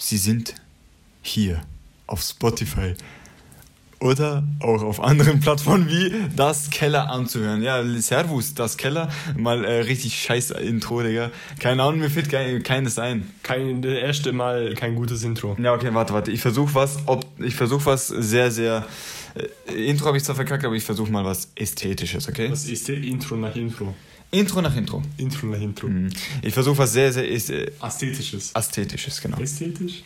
Sie sind hier auf Spotify oder auch auf anderen Plattformen wie Das Keller anzuhören. Ja, Servus, Das Keller. Mal äh, richtig scheiß Intro, Digga. Keine Ahnung, mir fällt kein, keines ein. Kein, das erste Mal kein gutes Intro. Ja, okay, warte, warte. Ich versuche was, ob, ich versuche was sehr, sehr. Äh, Intro habe ich zwar verkackt, aber ich versuche mal was Ästhetisches, okay? Was ist der Intro nach Intro? Intro nach Intro. Intro nach Intro. Mhm. Ich versuche was sehr, sehr ist, äh, Ästhetisches. Ästhetisches, genau. Ästhetisch?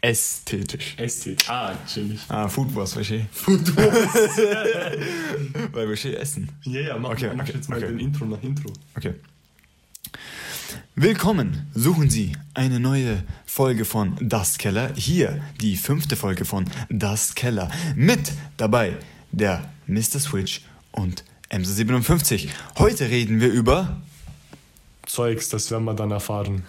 Ästhetisch. Ästhetisch. Ah, chillig. Ah, Food Wars, verstehe. Food Wars. Weil wir schön essen. Ja, ja, mach, Okay, mach okay, jetzt mal okay. den Intro nach Intro. Okay. Willkommen, suchen Sie eine neue Folge von Das Keller. Hier die fünfte Folge von Das Keller. Mit dabei der Mr. Switch und MC57. Heute reden wir über Zeugs, das werden wir dann erfahren.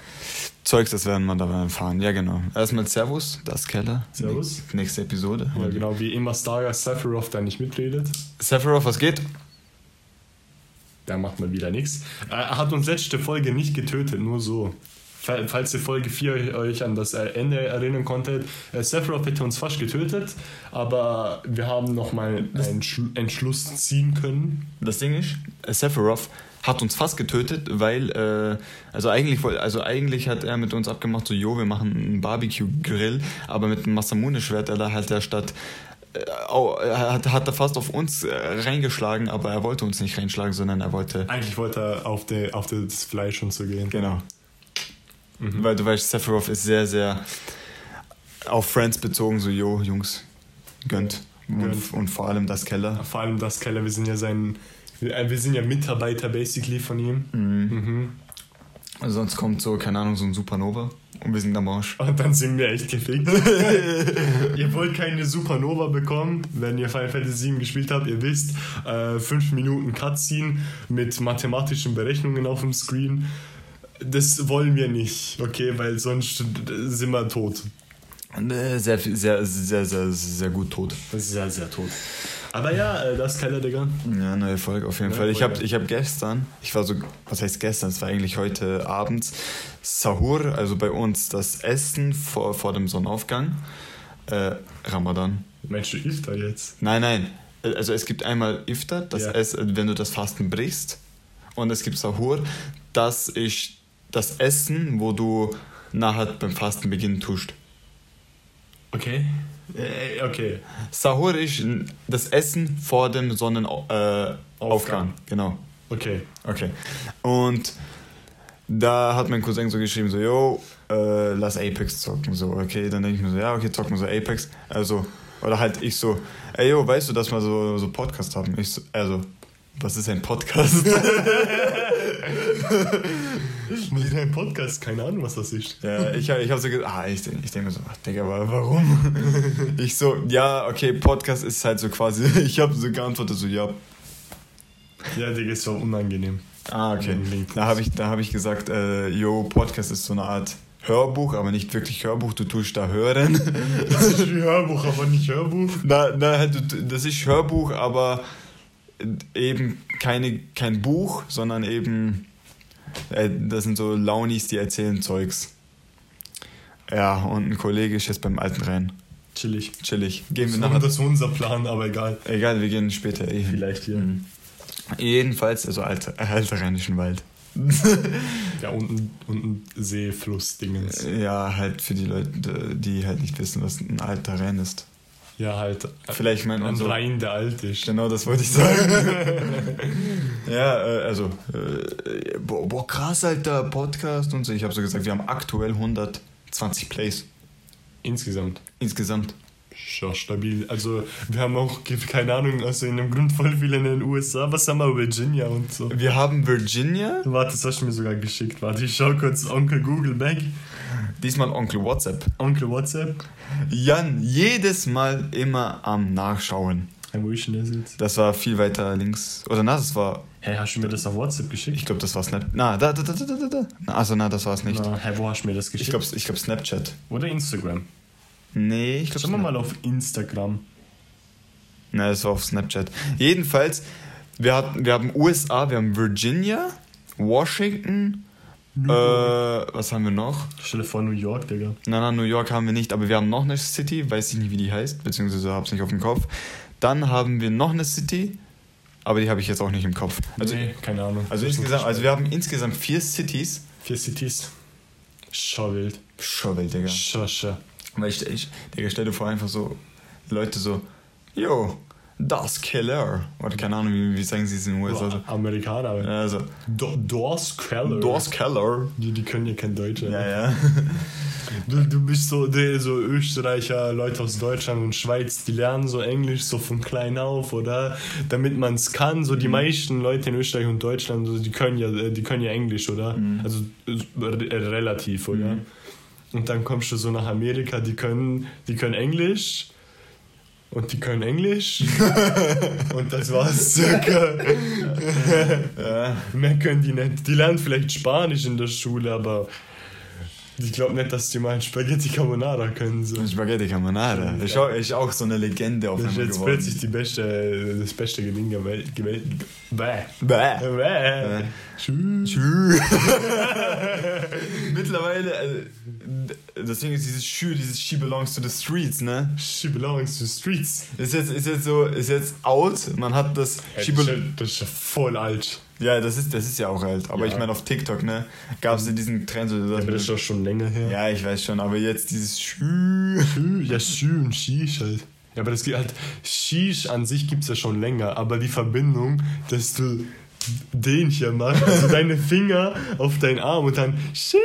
Zeugs, das werden wir dabei erfahren. Ja, genau. Erstmal Servus, Das Keller. Servus. Nächste Episode. Ja, genau, wie immer Starga Sephiroth, der nicht mitredet. Sephiroth, was geht? Der macht mal wieder nichts. Er hat uns letzte Folge nicht getötet, nur so. Fa- Falls ihr Folge 4 euch an das Ende erinnern konntet, äh, Sephiroth hätte uns fast getötet, aber wir haben nochmal einen Schlu- Entschluss ziehen können. Das Ding ist, äh, Sephiroth hat uns fast getötet, weil, äh, also eigentlich, also eigentlich hat er mit uns abgemacht, so, jo, wir machen einen Barbecue-Grill, aber mit dem Masamune-Schwert, da halt er statt, äh, er hat, hat er fast auf uns äh, reingeschlagen, aber er wollte uns nicht reinschlagen, sondern er wollte, Eigentlich wollte er auf, die, auf das Fleisch und so gehen. genau. Weil du weißt, Sephiroth ist sehr, sehr auf Friends bezogen, so, jo, Jungs, gönnt. Und, Gönnt. und vor allem das Keller. Vor allem das Keller, wir sind ja sein. Wir äh, wir sind ja Mitarbeiter basically von ihm. Mhm. Sonst kommt so, keine Ahnung, so ein Supernova und wir sind am Arsch. Und dann sind wir echt gefickt. ihr wollt keine Supernova bekommen, wenn ihr Final Fantasy 7 gespielt habt. Ihr wisst, 5 Minuten Cutscene mit mathematischen Berechnungen auf dem Screen. Das wollen wir nicht, okay, weil sonst sind wir tot. Äh, Sehr, sehr, sehr, sehr, sehr gut tot. Ist sehr, sehr tot. Aber ja, äh, das Keller, Digga. Ja, neue Folge auf jeden Neue Fall. Ich habe ich hab gestern, ich war so, was heißt gestern, es war eigentlich heute abends, Sahur, also bei uns das Essen vor, vor dem Sonnenaufgang, äh, Ramadan. Meinst du Iftar jetzt? Nein, nein, also es gibt einmal Iftar, das Ja. Ess, wenn du das Fasten brichst, und es gibt Sahur, das ist das Essen, wo du nachher beim Fasten beginnen tust. Okay. Äh, okay. Sahur ist das Essen vor dem Sonnenaufgang. Äh. Genau. Okay. Okay. Und da hat mein Cousin so geschrieben, so, yo, äh, lass Apex zocken. So, okay, dann denke ich mir so, ja, okay, zocken wir so Apex. Also, oder halt ich so, ey, yo, weißt du, dass wir so, so Podcast haben? Ich so, also, was ist ein Podcast? Mit deinem Podcast, keine Ahnung, was das ist. ja, ich, hab- ich habe so gesagt, ah, ich, ich denke mir so, ach, Digga, aber warum? ich so, ja, okay, Podcast ist halt so quasi, ich habe so geantwortet, so, ja, Ja, Digga, ist so unangenehm. Ah, okay. Da habe ich, da hab ich gesagt, äh, yo, Podcast ist so eine Art Hörbuch, aber nicht wirklich Hörbuch, du tust da hören. Das ist wie Hörbuch, aber nicht Hörbuch. na, na, das ist Hörbuch, aber eben keine, kein Buch, sondern eben, äh, das sind so Launis, die erzählen Zeugs. Ja, und ein Kollege ist jetzt beim Alten rein. Chillig. Chillig. Gehen wir Das nachher. ist unser Plan, aber egal. Egal, wir gehen später eh. hin. Vielleicht hier. Mhm. Jedenfalls, also Alter, Alter Rheinischen Wald. Ja, unten, unten See, Fluss, Dingens. Ja, halt für die Leute, die halt nicht wissen, was ein alter Renn ist. Ja, halt. Vielleicht meint man Ein so. Rhein, der alt ist. Genau, das wollte ich sagen. ja, äh, also, äh, boah, boah, krass, alter Podcast und so. Ich habe so gesagt, wir haben aktuell 120 Plays Insgesamt. insgesamt. Ja, stabil. Also, wir haben auch, keine Ahnung, also in einem Grund voll viele in den USA. Was haben wir, Virginia und so. Wir haben Virginia, Warte, das hast du mir sogar geschickt. Warte, ich schau kurz Onkel Google back. Diesmal Onkel WhatsApp. Onkel WhatsApp. Jan, jedes Mal immer am Nachschauen. Hey, wo ist denn das jetzt? Das war viel weiter links. Oder na, das war, Hey, hast du mir das auf WhatsApp geschickt? ich glaube, das war Snap. Na, da, da, da, da, da, da. Na, Also, na, das war es nicht. Na, hey, wo hast du mir das geschickt? Ich glaube, ich glaub Snapchat. Oder Instagram. Nee, ich glaube Schauen wir mal auf Instagram. Nein, das war auf Snapchat. Jedenfalls, wir, hatten, wir haben USA, wir haben Virginia, Washington Äh, was haben wir noch? Stelle vor New York, Digga. Nein, nein, New York haben wir nicht, aber wir haben noch eine City, weiß ich nicht, wie die heißt, beziehungsweise habe es nicht auf dem Kopf. Dann haben wir noch eine City, aber die habe ich jetzt auch nicht im Kopf. Also, nee, keine Ahnung. also, insgesamt, also wir haben insgesamt vier Cities. Vier Cities. Schau wild. Schon wild, Digga. Schau, schau. Weil ich, ich Digga, stell dir vor, einfach so Leute so, yo, das Killer. Oder keine Ahnung, wie, wie sagen sie es in den USA? Also, Amerikaner. also, Do Dors Keller. das Killer. Die, die können ja kein Deutsch. Ja, ja. Du, du bist so, die, so Österreicher, Leute aus Deutschland und Schweiz, die lernen so Englisch so von klein auf, oder? Damit man es kann. So die Mhm. meisten Leute in Österreich und Deutschland, so, die können ja, äh, die können ja Englisch, oder? Mhm. Also äh, re- relativ, oder? Und dann kommst du so nach Amerika, die können, die können Englisch. Und die können Englisch. und das war's circa. ja. Mehr können die nicht. Die lernen vielleicht Spanisch in der Schule, aber ich glaube nicht, dass die mal Spaghetti Carbonara können. So. Spaghetti Carbonara. Ist auch, ist auch so eine Legende auf Das ist einmal jetzt geworden. plötzlich die beste, das beste Gelingen der Welt. Bäh. Bäh. Bäh. Tschüss. Mittlerweile, also, das Ding ist, dieses Schü, dieses She belongs to the streets, ne? She belongs to the streets. Ist jetzt, ist jetzt so, ist jetzt out. Man hat das. Ja, She das, ist ja, voll alt. ja, das ist, das ist ja auch alt. Aber Ja. ich meine, auf TikTok, ne? Gab es ja diesen Trend, so, Ja, das ist doch schon länger her. ja, ich weiß schon, aber jetzt dieses Schü. Schü, ja, Schü und Shish halt. Ja, aber das geht halt. Shish an sich gibt es ja schon länger, aber die Verbindung, dass du den hier machst, also deine Finger auf deinen Arm und dann Shish.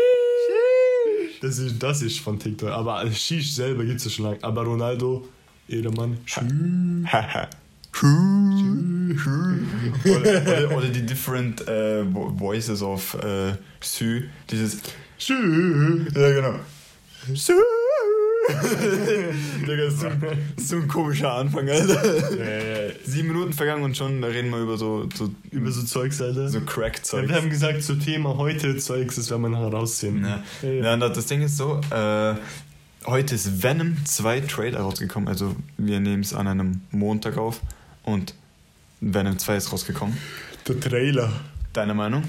Das ist, das ist von TikTok. Aber Shish selber gibt es ja schon lange. Aber Ronaldo, Edelmann. Schü. Oder, oder, oder die different äh, vo- voices of äh, Sü. Dieses Schü. Ja, genau. Sü. Digga, ist so, ein- so ein komischer Anfang, Alter. Äh, Sieben Minuten vergangen und schon reden wir über so, so, über so Zeugs, Alter. so ja, Crack-Zeug. wir haben gesagt, zu Thema heute Zeugs, das werden wir nachher rausziehen. Ja. Ja, ja. Ja, das Ding ist so, äh, heute ist Venom 2 Trailer rausgekommen. Also wir nehmen es an einem Montag auf und Venom 2 ist rausgekommen. Der Trailer. Deine Meinung?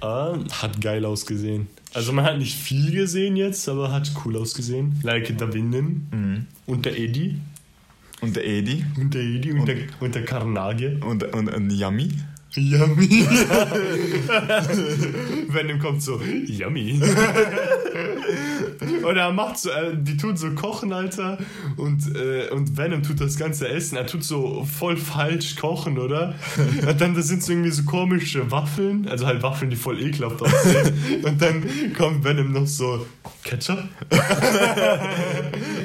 Ah, hat geil ausgesehen. Also man hat nicht viel gesehen jetzt, aber hat cool ausgesehen. Like der Winden Mhm. und der Eddie Und der Edi und der Eddie und, der, und der Carnage. und, und, und Yummy. Yummy. Venom kommt so, yummy. Und er macht so, äh, die tut so kochen, Alter. Und, äh, und Venom tut das ganze Essen. Er tut so voll falsch kochen, oder? Und dann das sind so irgendwie so komische Waffeln. Also halt Waffeln, die voll ekelhaft aussehen. Und dann kommt Venom noch so, Ketchup?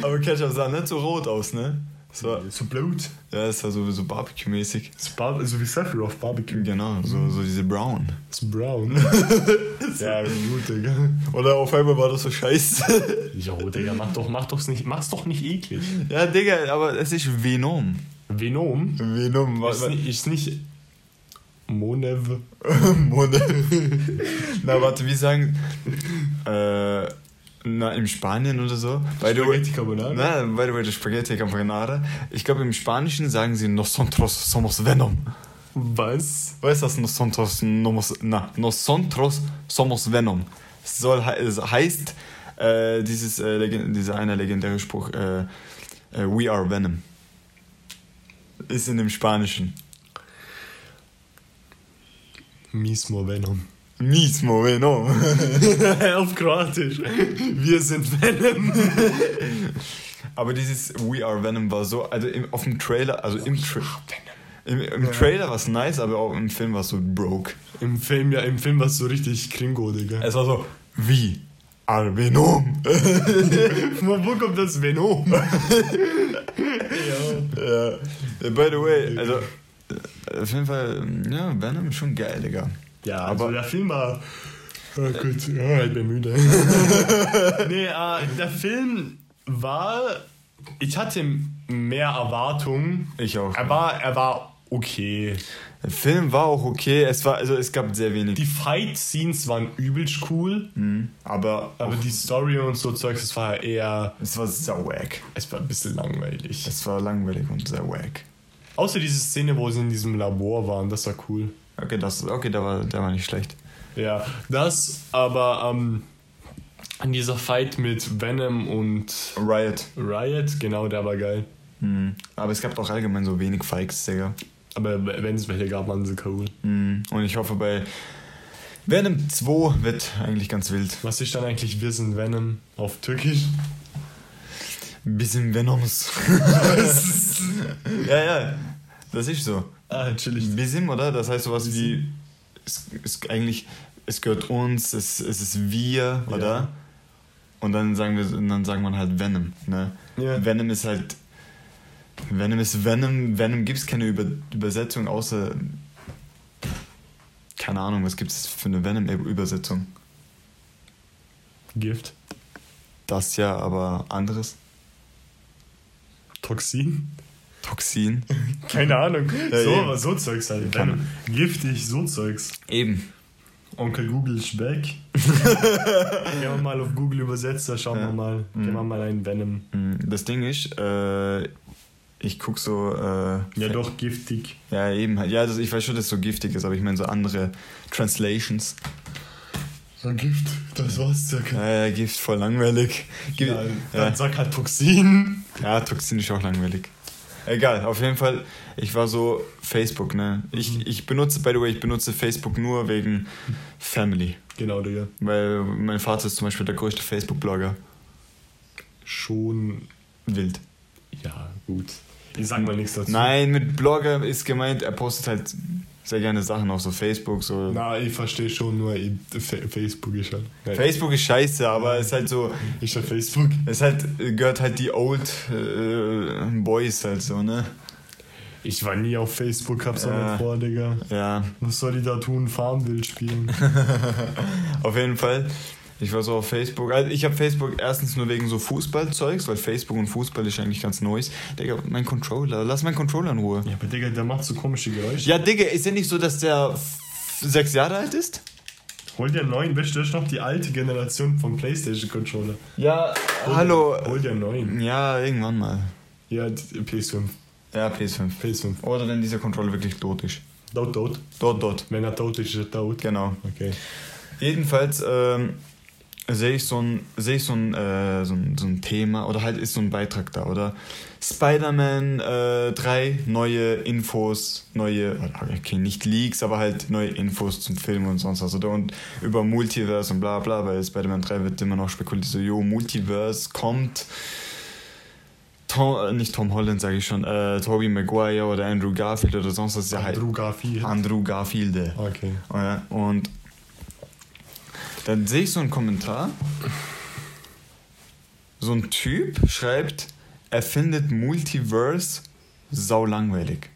Aber Ketchup sah nicht so rot aus, ne? War, So Blut. ja, das war so, so Barbecue-mäßig. Das Bar so wie Sephiroth Barbecue. Genau, so, so diese Brown. Ist brown. ja, gut, Digga. Oder auf einmal war das so scheiße. Jo, Digga, mach doch, mach doch's nicht, mach's doch nicht eklig. ja, Digga, aber es ist Venom. Venom Venom, was? ist nicht, ist nicht Monev. Mone. Na, warte, wie sagen. Äh, na, in Spanien oder so. By the way, Spaghetti Carbonara? na, by the way, Spaghetti Carbonara. Ich glaube, im Spanischen sagen sie Nosotros somos Venom. Was? Weißt du, was Nosotros, nomos, na, Nosotros somos Venom? Soll, heißt, äh, dieses, äh, dieser eine legendäre Spruch, äh, äh, We are Venom. Ist in dem Spanischen. Mismo Venom. Mismo Venom. Auf Kroatisch. Wir sind Venom. Aber dieses We Are Venom war so, also im, auf dem Trailer, also im, Tra im, im Trailer war es nice, aber auch im Film war es so broke. Im Film, ja, im Film war es so richtig Kringo, Digga. Es war so, wie Are Venom. Wo, kommt das Venom? ja. ja. By the way, also äh, auf jeden Fall, ja, Venom ist schon geil, Digga. Ja, Aber- aber der Film war. Oh gut, ja, ich bin müde. nee, äh, der Film war. Ich hatte mehr Erwartungen. Ich auch. Er war, er war okay. Der Film war auch okay, es war, also es gab sehr wenig. Die Fight-Scenes waren übelst cool, Mhm. Aber, aber die Story und so Zeugs, das war eher. es war sehr wack. Es war ein bisschen langweilig. Es war langweilig und sehr wack. Außer diese Szene, wo sie in diesem Labor waren, das war cool. Okay, das, okay der, war, der war nicht schlecht. Ja, das, aber ähm, dieser Fight mit Venom und Riot. Riot, genau, der war geil. Mhm. Aber es gab auch allgemein so wenig Fikes, Digga. Aber wenn es welche gab, waren sie cool. Mhm. Und ich hoffe, bei Venom 2 wird eigentlich ganz wild. Was ist dann eigentlich Wissen Venom auf Türkisch? Bisschen Venoms. ja, ja, das ist so. Ah, chillig. Bisschen, oder? Das heißt sowas wie, es ist eigentlich, es gehört uns, es, es ist wir, oder? Ja. Und dann sagen wir, und dann sagen man halt Venom, ne? Ja. Venom ist halt, Venom ist Venom, Venom gibt es keine Über Übersetzung, außer, keine Ahnung, was gibt es für eine Venom-Übersetzung? Gift. Das ja, aber anderes. Toxin? Toxin. Keine Ahnung. Ja, so, eben. so Zeugs halt. Kann-. Giftig, so Zeugs. Eben. Onkel Google ist weg. Gehen wir mal auf Google Übersetzer, schauen Ja. wir mal. Gehen wir mal ein Venom. Mm, Das Ding ist, äh, ich guck so. Äh, Ja, doch, giftig. Ja, eben. halt. Ja, das, ich weiß schon, dass es so giftig ist, aber ich meine so andere Translations. So Gift, das war's circa. Ja, ja, Gift voll langweilig. Gi- Ja, ja, dann sag halt Toxin. ja, Toxin ist auch langweilig. Egal, auf jeden Fall, ich war so Facebook, ne? Ich, ich benutze, by the way, ich benutze Facebook nur wegen Family. Genau, Digga. Weil mein Vater ist zum Beispiel der größte Facebook-Blogger. Schon. Wild. Ja, gut. Ich sag mal nichts dazu. Nein, mit Blogger ist gemeint, er postet halt sehr gerne Sachen auf so Facebook. So. Na, ich verstehe schon nur, ich, Fa- Facebook ist halt. Ja, Facebook ist scheiße, aber es ist halt so, Ist halt Facebook. es halt, gehört halt die Old äh, Boys halt so, ne? Ich war nie auf Facebook, hab's auch Ja. nicht vor, Digga. Ja, Was soll ich da tun? Farmville spielen? auf jeden Fall. Ich war so auf Facebook. Also ich habe Facebook erstens nur wegen so Fußballzeugs, weil Facebook und Fußball ist eigentlich ganz neues. Digga, mein Controller, lass meinen Controller in Ruhe. ja, aber Digga, der macht so komische Geräusche. Ja, Digga, ist ja nicht so, dass der sechs Jahre alt ist? Hol dir einen neuen, weißt du, das ist noch die alte Generation vom PlayStation-Controller. Ja, hallo. Hol dir einen neuen. Ja, irgendwann mal. Ja, die- PS5. Ja, PS5. PS5. Oder wenn dieser Controller wirklich tot ist. Tot, tot. Dort, dort. Wenn er tot ist, ist er tot. Genau. Okay. Jedenfalls ähm, sehe ich so ein, sehe ich so ein, äh, so, ein, so ein Thema oder halt ist so ein Beitrag da, oder? Spider-Man äh, 3, neue Infos, neue, okay, nicht Leaks, aber halt neue Infos zum Film und sonst was, oder? Und über Multiverse und bla bla, weil Spider-Man 3 wird immer noch spekuliert, so, jo, Multiverse kommt. Tom, äh, nicht Tom Holland, sage ich schon, äh, Tobey Maguire oder Andrew Garfield oder sonst was, ja halt. Andrew Garfield. Andrew Garfield. Okay. Ja, und dann sehe ich so einen Kommentar. So ein Typ schreibt, er findet Multiverse sau langweilig.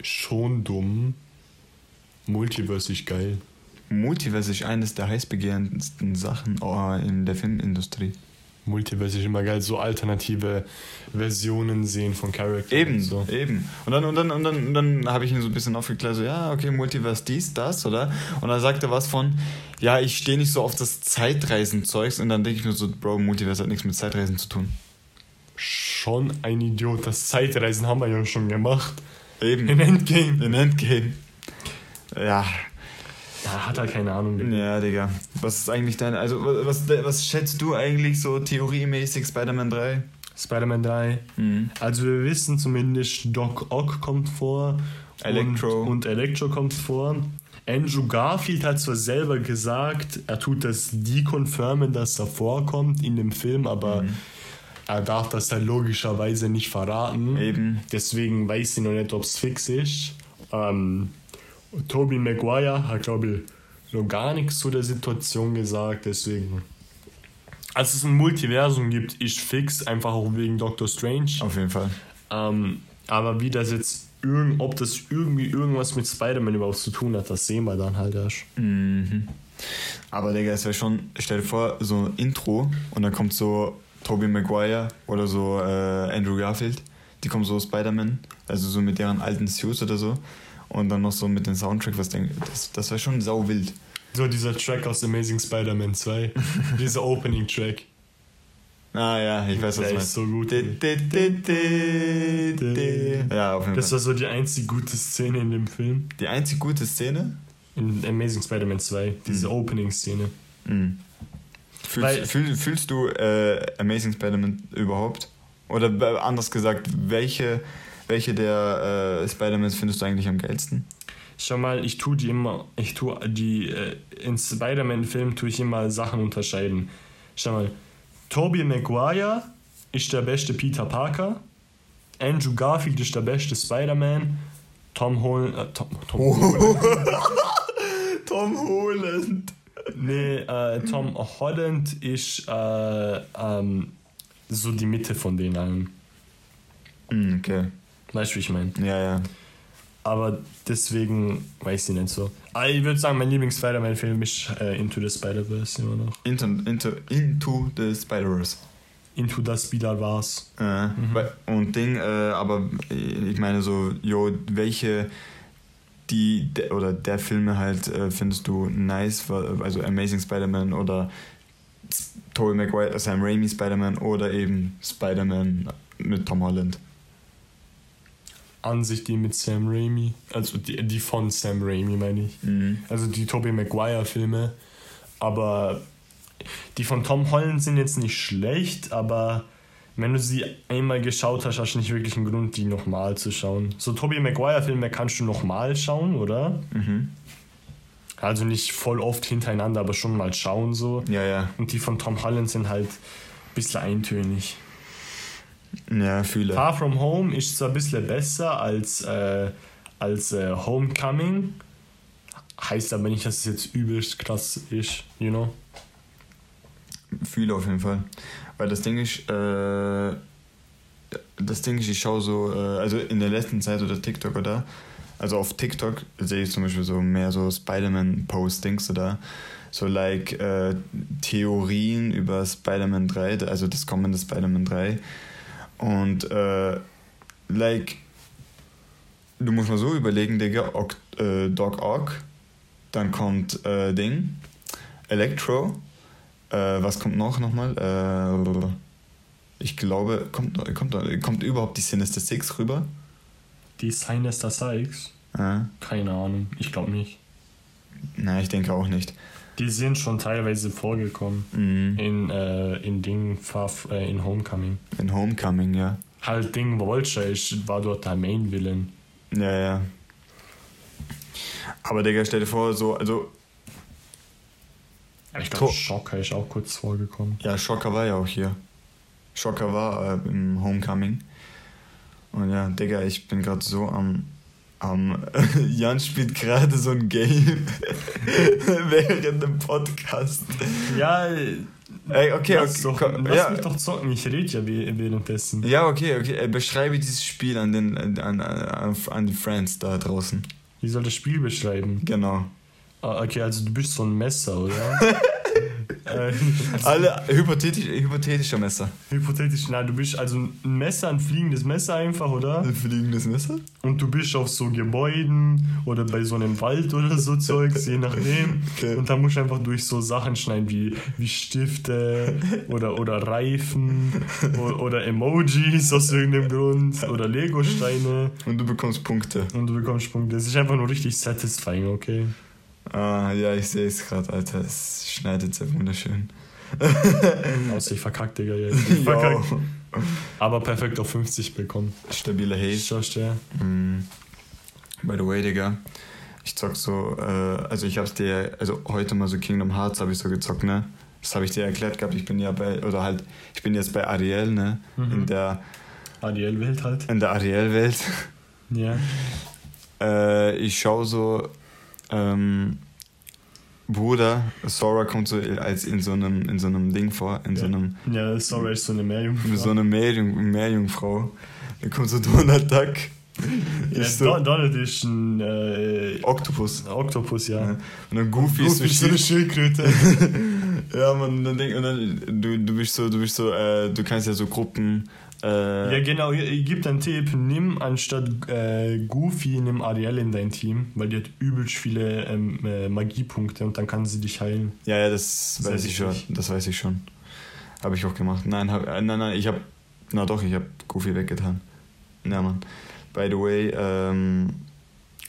Schon dumm. Multiverse ist geil. Multiverse ist eines der heißbegehrensten Sachen oh, in der Filmindustrie. Multiverse ist immer geil, so alternative Versionen sehen von Charakteren. Eben, und so. eben. Und dann, und dann, und dann, und dann habe ich ihn so ein bisschen aufgeklärt, so, ja, okay, Multiverse dies, das, oder? Und dann sagt er was von, ja, ich stehe nicht so auf das Zeitreisen-Zeugs. Und dann denke ich mir so, Bro, Multiverse hat nichts mit Zeitreisen zu tun. Schon ein Idiot. Das Zeitreisen haben wir ja schon gemacht. Eben. In Endgame. In Endgame. Ja, Ja, hat halt keine Ahnung. Digga. ja, Digga. Was ist eigentlich deine, also was, was schätzt du eigentlich so theoriemäßig Spider-Man 3? Spider-Man 3. Mhm. Also wir wissen zumindest, Doc Ock kommt vor. Electro. Und, und Electro kommt vor. Andrew Garfield hat zwar selber gesagt, er tut das deconfirmen, dass er vorkommt in dem Film, aber er darf das dann logischerweise nicht verraten. Eben. Deswegen weiß ich noch nicht, ob es fix ist. Ähm, Tobey Maguire hat, glaube ich, noch gar nichts zu der Situation gesagt, deswegen. Als es ein Multiversum gibt, ist fix, einfach auch wegen Doctor Strange. Auf jeden Fall. Ähm, aber wie das jetzt irgend, ob das irgendwie irgendwas mit Spider-Man überhaupt zu tun hat, das sehen wir dann halt erst. Mhm. Aber Digga, es wäre schon, stell dir vor, so ein Intro und dann kommt so Tobey Maguire oder so äh, Andrew Garfield. Die kommen so Spider-Man, also so mit deren alten Suits oder so. Und dann noch so mit dem Soundtrack, was denk, das, das wäre schon sau wild. So dieser Track aus Amazing Spider-Man 2, dieser Opening-Track. Ah ja, ich weiß, was Der du ist meinst. so gut. Di- di- di. Ja, auf jeden Das Fall. war so die einzig gute Szene in dem Film. Die einzig gute Szene, In Amazing Spider-Man 2, diese Mhm. Opening-Szene. Mhm. Fühlst, fühl, fühlst du äh, Amazing Spider-Man überhaupt? Oder anders gesagt, welche, welche der äh, Spider-Mans findest du eigentlich am geilsten? Schau mal, ich tue die immer, ich tue die, äh, in Spider-Man-Filmen tue ich immer Sachen unterscheiden. Schau mal, Tobey Maguire ist der beste Peter Parker, Andrew Garfield ist der beste Spider-Man, Tom Holland, äh, Tom, Tom Holland, Tom Holland. nee, äh, Tom Holland ist äh, ähm, so die Mitte von den allen. Mhm, okay. Weißt du, wie ich meine? Ja, ja. Aber deswegen weiß ich nicht so. Aber ich würde sagen, mein Lieblings-Spider-Man-Film ist äh, Into the Spider-Verse immer noch. Into, into, into the Spider-Verse. Into the Spider-Verse. Äh, weil- Und Ding, äh, aber ich meine so, jo, welche die de, oder der Filme halt äh, findest du nice, also Amazing Spider-Man oder Tobey Maguire, Sam Raimi Spider-Man oder eben Spider-Man mit Tom Holland. An sich die mit Sam Raimi. Also die, die von Sam Raimi, meine ich. Mhm. Also die Tobey Maguire-Filme. Aber die von Tom Holland sind jetzt nicht schlecht, aber wenn du sie einmal geschaut hast, hast du nicht wirklich einen Grund, die nochmal zu schauen. So Tobey Maguire-Filme kannst du nochmal schauen, oder? Mhm. Also nicht voll oft hintereinander, aber schon mal schauen so. Ja, ja. Und die von Tom Holland sind halt ein bisschen eintönig. Ja, fühle. Far From Home ist zwar ein bisschen besser als, äh, als äh, Homecoming, heißt aber nicht, dass es jetzt übelst krass ist, you know? Fühle auf jeden Fall. Weil das Ding ist, äh, das Ding ist, ich schaue so, äh, also in der letzten Zeit oder TikTok oder, also auf TikTok sehe ich zum Beispiel so mehr so Spider-Man-Postings oder so like äh, Theorien über Spider-Man 3, also das kommende Spider-Man 3. Und äh, like, du musst mal so überlegen, Digga, Ock, äh, Doc Ock, dann kommt äh, Ding, Electro, äh, was kommt noch nochmal? Äh, ich glaube, kommt, kommt, kommt überhaupt die Sinister Six rüber? Die Sinister? Äh, Keine Ahnung, ich glaube nicht. na, ich denke auch nicht. Die sind schon teilweise vorgekommen Mhm. in, äh, in Ding, äh, in Homecoming. In Homecoming, ja. Halt Ding, Vulture ist, war dort der Main Villain. Ja, ja. Aber Digga, stell dir vor, so, also, Ich glaube, Shocker ist auch kurz vorgekommen. ja, Schocker war ja auch hier. Schocker war äh, im Homecoming. Und ja, Digga, ich bin gerade so am. Am Jan spielt gerade so ein Game während dem Podcast. Ja, Ey, okay, lass, okay. doch, komm, lass ja. mich doch zocken, ich rede ja wäh- währenddessen. Ja, okay, okay. Äh, Beschreibe dieses Spiel an, den, an, an, an die Friends da draußen. Wie soll das Spiel beschreiben? Genau. Ah, okay, also du bist so ein Messer, oder? Alle hypothetisch, hypothetischer Messer. hypothetisch, nein, du bist also ein Messer, ein fliegendes Messer einfach, oder? Ein fliegendes Messer? Und du bist auf so Gebäuden oder bei so einem Wald oder so Zeugs, je nachdem. Okay. Und da musst du einfach durch so Sachen schneiden wie, wie Stifte oder, oder Reifen oder, oder Emojis aus irgendeinem Grund oder Lego-Steine Und du bekommst Punkte. und du bekommst Punkte. Das ist einfach nur richtig satisfying, okay? Ah, ja, ich sehe es gerade, Alter. Es schneidet sehr wunderschön. Außer ich verkack, Digga, jetzt. Ich verkack. Jo. Aber perfekt auf 50 bekommen. Stabiler Haze. Schaust du? Mm. By the way, Digga. Ich zock so, äh, also ich hab's dir, also heute mal so Kingdom Hearts habe ich so gezockt, ne? Das habe ich dir erklärt gehabt. Ich bin ja bei, oder halt, ich bin jetzt bei Ariel, ne? Mhm. In der, ADL-Welt halt. in der Ariel-Welt. Ja. Äh, ich schaue so, ähm, Bruder, Sora kommt so als in so einem, in so einem Ding vor, in so einem, Ja, sorry, ist so eine Meerjungfrau. so eine Meerjung, Meerjungfrau. Da kommt so Donald Duck. Ja, Ich so, Don- Donald ist ein äh, Oktopus. Oktopus, ja. Ja. Und dann Goofy, ist so ist so eine. Schildkröte. Ja, man, dann denk, und dann, du, du bist so, du bist so, äh, du kannst ja so Gruppen, äh, ja, genau, ich gebe einen Tipp. Nimm anstatt äh, Goofy, nimm Ariel in dein Team, weil die hat übelst viele ähm, äh, Magiepunkte und dann kann sie dich heilen. ja, ja, das Sehr weiß ich schon, das weiß ich schon. Habe ich auch gemacht. Nein, hab, äh, nein, nein, ich habe, na doch, ich habe Goofy weggetan. Ja, Mann. By the way, ähm,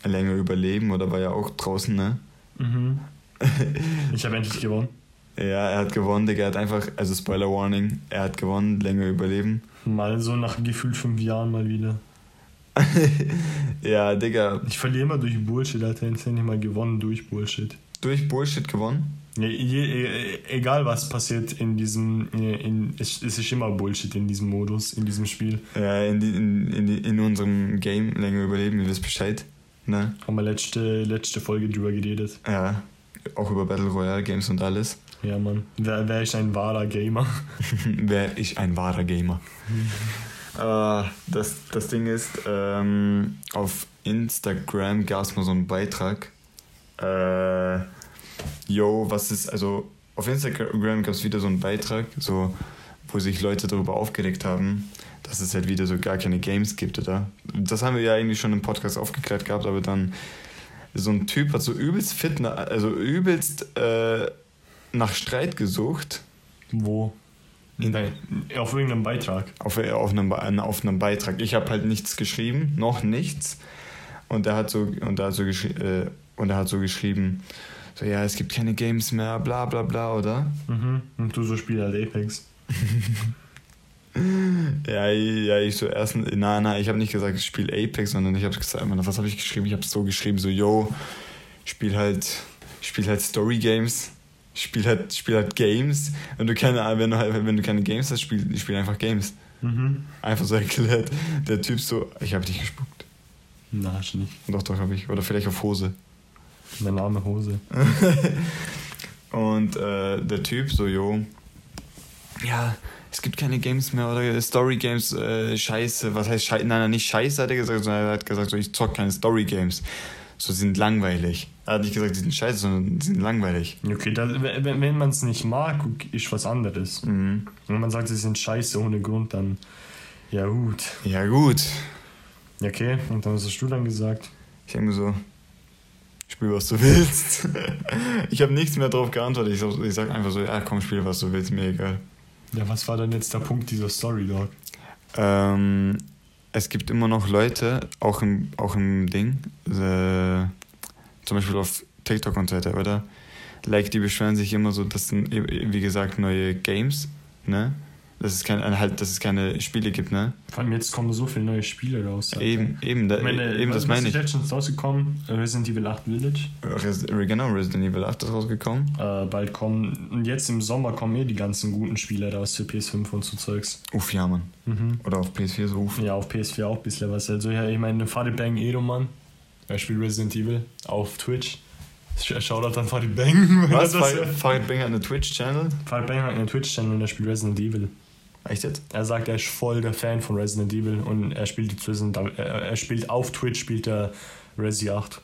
länger überleben oder war ja auch draußen, ne? Mhm. Ich habe endlich gewonnen. Ja, er hat gewonnen, Digga. Er hat einfach, also Spoiler Warning, er hat gewonnen, länger überleben. Mal so nach gefühlt fünf Jahren mal wieder. ja, Digga. Ich verliere immer durch Bullshit, Alter. Jetzt endlich mal gewonnen durch Bullshit. Durch Bullshit gewonnen? Ja, je, e, egal was passiert in diesem, in, es, ist immer Bullshit in diesem Modus, in diesem Spiel. Ja, in, die, in, in, in unserem Game länger überleben, ihr wisst Bescheid. Ne? Haben wir letzte, letzte Folge drüber geredet. Ja, auch über Battle Royale Games und alles. Ja, Mann. Wer, wer ist ein wahrer Gamer? wer ist ein wahrer Gamer? äh, das, das Ding ist, ähm, auf Instagram gab es mal so einen Beitrag. Äh, yo, was ist, also auf Instagram gab es wieder so einen Beitrag, so, wo sich Leute darüber aufgeregt haben, dass es halt wieder so gar keine Games gibt, oder? Das haben wir ja eigentlich schon im Podcast aufgeklärt gehabt, aber dann so ein Typ hat so übelst fit, also übelst äh, nach Streit gesucht. Wo? In, auf irgendeinem Beitrag. Auf, auf, einem, auf einem Beitrag. Ich habe halt nichts geschrieben, noch nichts. Und er hat so, und er hat so, äh, und er hat so geschrieben, so ja, es gibt keine Games mehr, bla bla bla, oder? Mhm. Und du so spielst halt Apex. ja, ja, ich so erst, na, na, ich habe nicht gesagt, ich spiele Apex, sondern ich habe gesagt, was habe ich geschrieben? Ich habe so geschrieben, so, yo, spiel halt, spiel halt Story Games, spiel halt, spiel halt Games. Wenn du keine, wenn du, halt, wenn du keine Games hast, spiel, spiel einfach Games. Mhm. Einfach so erklärt. Der Typ so, ich habe dich gespuckt. Na, hast du nicht. Doch, doch, habe ich. Oder vielleicht auf Hose. Mein Name Hose. und äh, der Typ so, jo, ja, es gibt keine Games mehr oder Story Games, äh, scheiße. Was heißt scheiße? Nein, nein, nicht scheiße hat er gesagt, sondern er hat gesagt, so, ich zock keine Story Games. So, sind langweilig. Er hat nicht gesagt, sie sind scheiße, sondern sie sind langweilig. Okay, das, wenn, wenn man es nicht mag, ist was anderes. Mhm. Wenn man sagt, sie sind scheiße ohne Grund, dann ja gut. Ja gut. Okay, und dann hast du dann gesagt? Ich habe mir so, spiel, was du willst. ich habe nichts mehr darauf geantwortet. Ich, ich sage einfach so, ja komm, spiel, was du willst, mir egal. Ja, was war denn jetzt der Punkt dieser Story, Dog? Ähm, es gibt immer noch Leute, auch im, auch im Ding, äh, zum Beispiel auf TikTok und so weiter, oder? Like, die beschweren sich immer so, das sind, wie gesagt, neue Games, ne? dass es, kein, halt, dass es keine Spiele gibt, ne? Vor allem jetzt kommen so viele neue Spiele raus. Alter. Eben, eben, da, meine, eben das meine ich. Ist letztens rausgekommen? Resident Evil 8 Village. Res, genau, Resident Evil 8 ist rausgekommen. Äh, bald kommen, und jetzt im Sommer kommen eh die ganzen guten Spiele raus für PS5 und so Zeugs. Uff, ja, Mann. Mhm. Oder auf PS4 so uff. Ja, auf PS4 auch ein bisschen was. Also, ja, ich meine, Farid Bang Edelmann, er spielt Resident Evil auf Twitch. Shoutout an Farid Bang. Was? Farid Bang hat eine Twitch-Channel? Farid Bang hat eine Twitch-Channel und er spielt Resident Evil. Echt jetzt? Er sagt, er ist voll der Fan von Resident Evil und er spielt die er spielt auf Twitch spielt er Resi 8.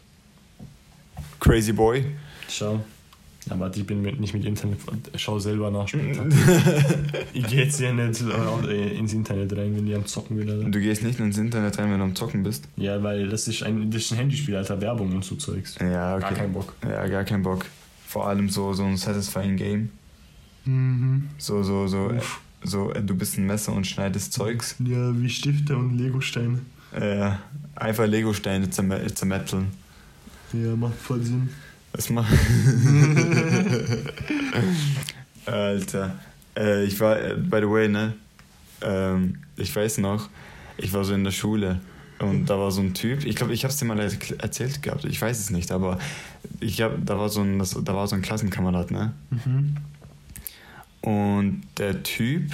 Crazy Boy. Schau. Ja, warte, ich bin mit, nicht mit Internet. Schau selber nach später. ich gehe jetzt ja nicht äh, ins Internet rein, wenn die am Zocken wieder. Du gehst nicht ins Internet rein, wenn du am Zocken bist? Ja, weil das ist ein, das ist ein Handyspiel, alter Werbung und so Zeugs. Ja, okay. Gar keinen Bock. Ja, gar keinen Bock. Vor allem so, so ein satisfying Game. Mhm. So, so, so. Uff so, äh, du bist ein Messer und schneidest Zeugs. Ja, wie Stifte und Legosteine. Äh, einfach Legosteine zermetteln. Ja, macht voll Sinn. Was macht. Alter. Äh, ich war, äh, by the way, ne? Ähm, ich weiß noch, ich war so in der Schule und da war so ein Typ, ich glaube, ich habe es dir mal erzählt gehabt, ich weiß es nicht, aber ich hab, da war so ein, das, da war so ein Klassenkamerad, ne? Mhm. Und der Typ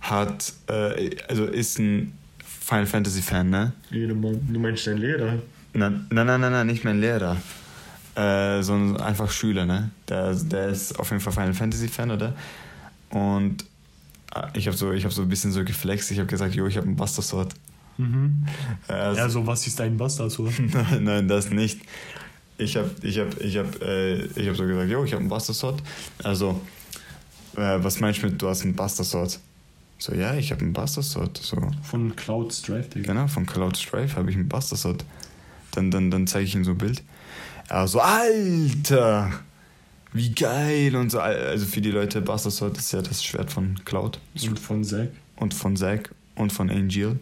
hat, äh, also ist ein Final Fantasy Fan, ne? Du meinst dein Lehrer? Nein, nein, nein, nein, nicht mein Lehrer. Äh, sondern einfach Schüler, ne? Der, der ist auf jeden Fall Final Fantasy Fan, oder? Und äh, ich habe so, hab so ein bisschen so geflext. Ich habe gesagt, jo, ich habe einen Buster Sword. Mhm. Äh, also, ja, so was ist dein Buster Sword? nein, nein, das nicht. Ich habe ich hab, ich hab, äh, ich hab so gesagt, jo, ich habe einen Buster Sword. Also äh, was meinst du mit, du hast einen Buster Sword? So, ja, ich habe einen Buster Sword. So. Von Cloud Strife, Digga. Genau, von Cloud Strife habe ich einen Buster Sword. Dann, dann, dann zeige ich ihm so ein Bild. Er so, Alter! Wie geil! Und so, also für die Leute, Buster Sword ist ja das Schwert von Cloud. Und von Zack. Und von Zack. Und von Angel.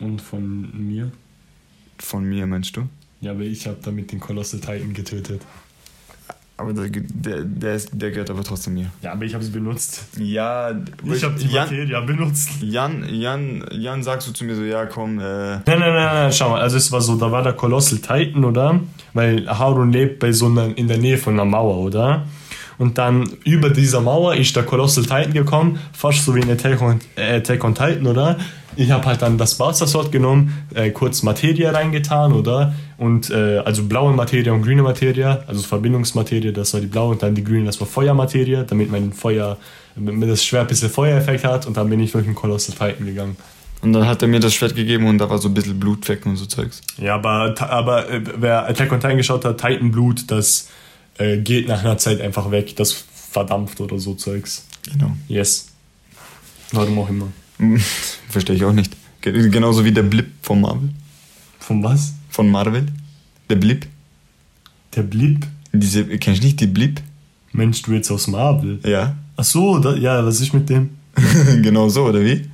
Und von mir. Von mir, meinst du? Ja, aber ich habe damit den Colossal Titan getötet. Aber der, der, der, ist, der gehört aber trotzdem mir. Ja, aber ich habe sie benutzt. Ja, Ich habe die Jan, Materia benutzt. Jan, Jan, Jan, sagst du zu mir so, ja komm, äh, Nein, nein, nein, nein, schau mal, also es war so, da war der Colossal Titan, oder? Weil Harun lebt bei so einer, in der Nähe von einer Mauer, oder? Und dann über dieser Mauer ist der Colossal Titan gekommen, fast so wie in Attack on, äh, Attack on Titan, oder? Ich habe halt dann das Master Sword genommen, äh, kurz Materia reingetan, oder? Und äh, also blaue Materie und grüne Materie, also Verbindungsmaterie, das war die blaue und dann die grüne, das war Feuermaterie, damit mein Feuer, damit das Schwert ein bisschen Feuereffekt hat und dann bin ich durch den Colossal Titan gegangen. und dann hat er mir das Schwert gegeben und da war so ein bisschen Blutflecken und so Zeugs. Ja, aber, aber äh, wer Attack on Titan geschaut hat, Titanblut, das äh, geht nach einer Zeit einfach weg. Das verdampft oder so Zeugs. Genau. Yes. Warum auch immer. Verstehe ich auch nicht. Ge- Genauso wie der Blip von Marvel. Von was? Von Marvel. Der Blip. Der Blip? Diese, kennst du nicht die Blip? Mensch, du jetzt aus Marvel. Ja. Ach so, da, ja, was ist mit dem? genau so, oder wie?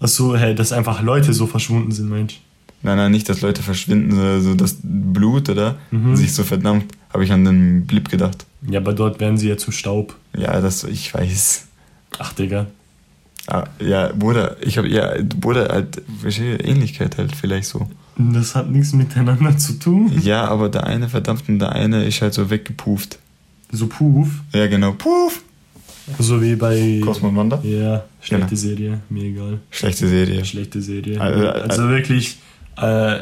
Ach so, hey, dass einfach Leute so verschwunden sind, Mensch. Nein, nein, nicht, dass Leute verschwinden, sondern so das Blut, oder? Mhm. Sich so verdammt. Habe ich an den Blip gedacht. Ja, aber dort werden sie ja zu Staub. Ja, das, ich weiß. Ach, Digga. Ah, ja, Bruder, ich habe ja, Bruder, halt, Ähnlichkeit halt vielleicht so. Das hat nichts miteinander zu tun. Ja, aber der eine verdammt und der eine ist halt so weggepuft. So Puff. Ja, genau. Puff. So wie bei. Cosmo Wanda. Ja, schlechte Genau. Serie. Mir egal. Schlechte Serie. schlechte Serie. Also, Also, wirklich, äh,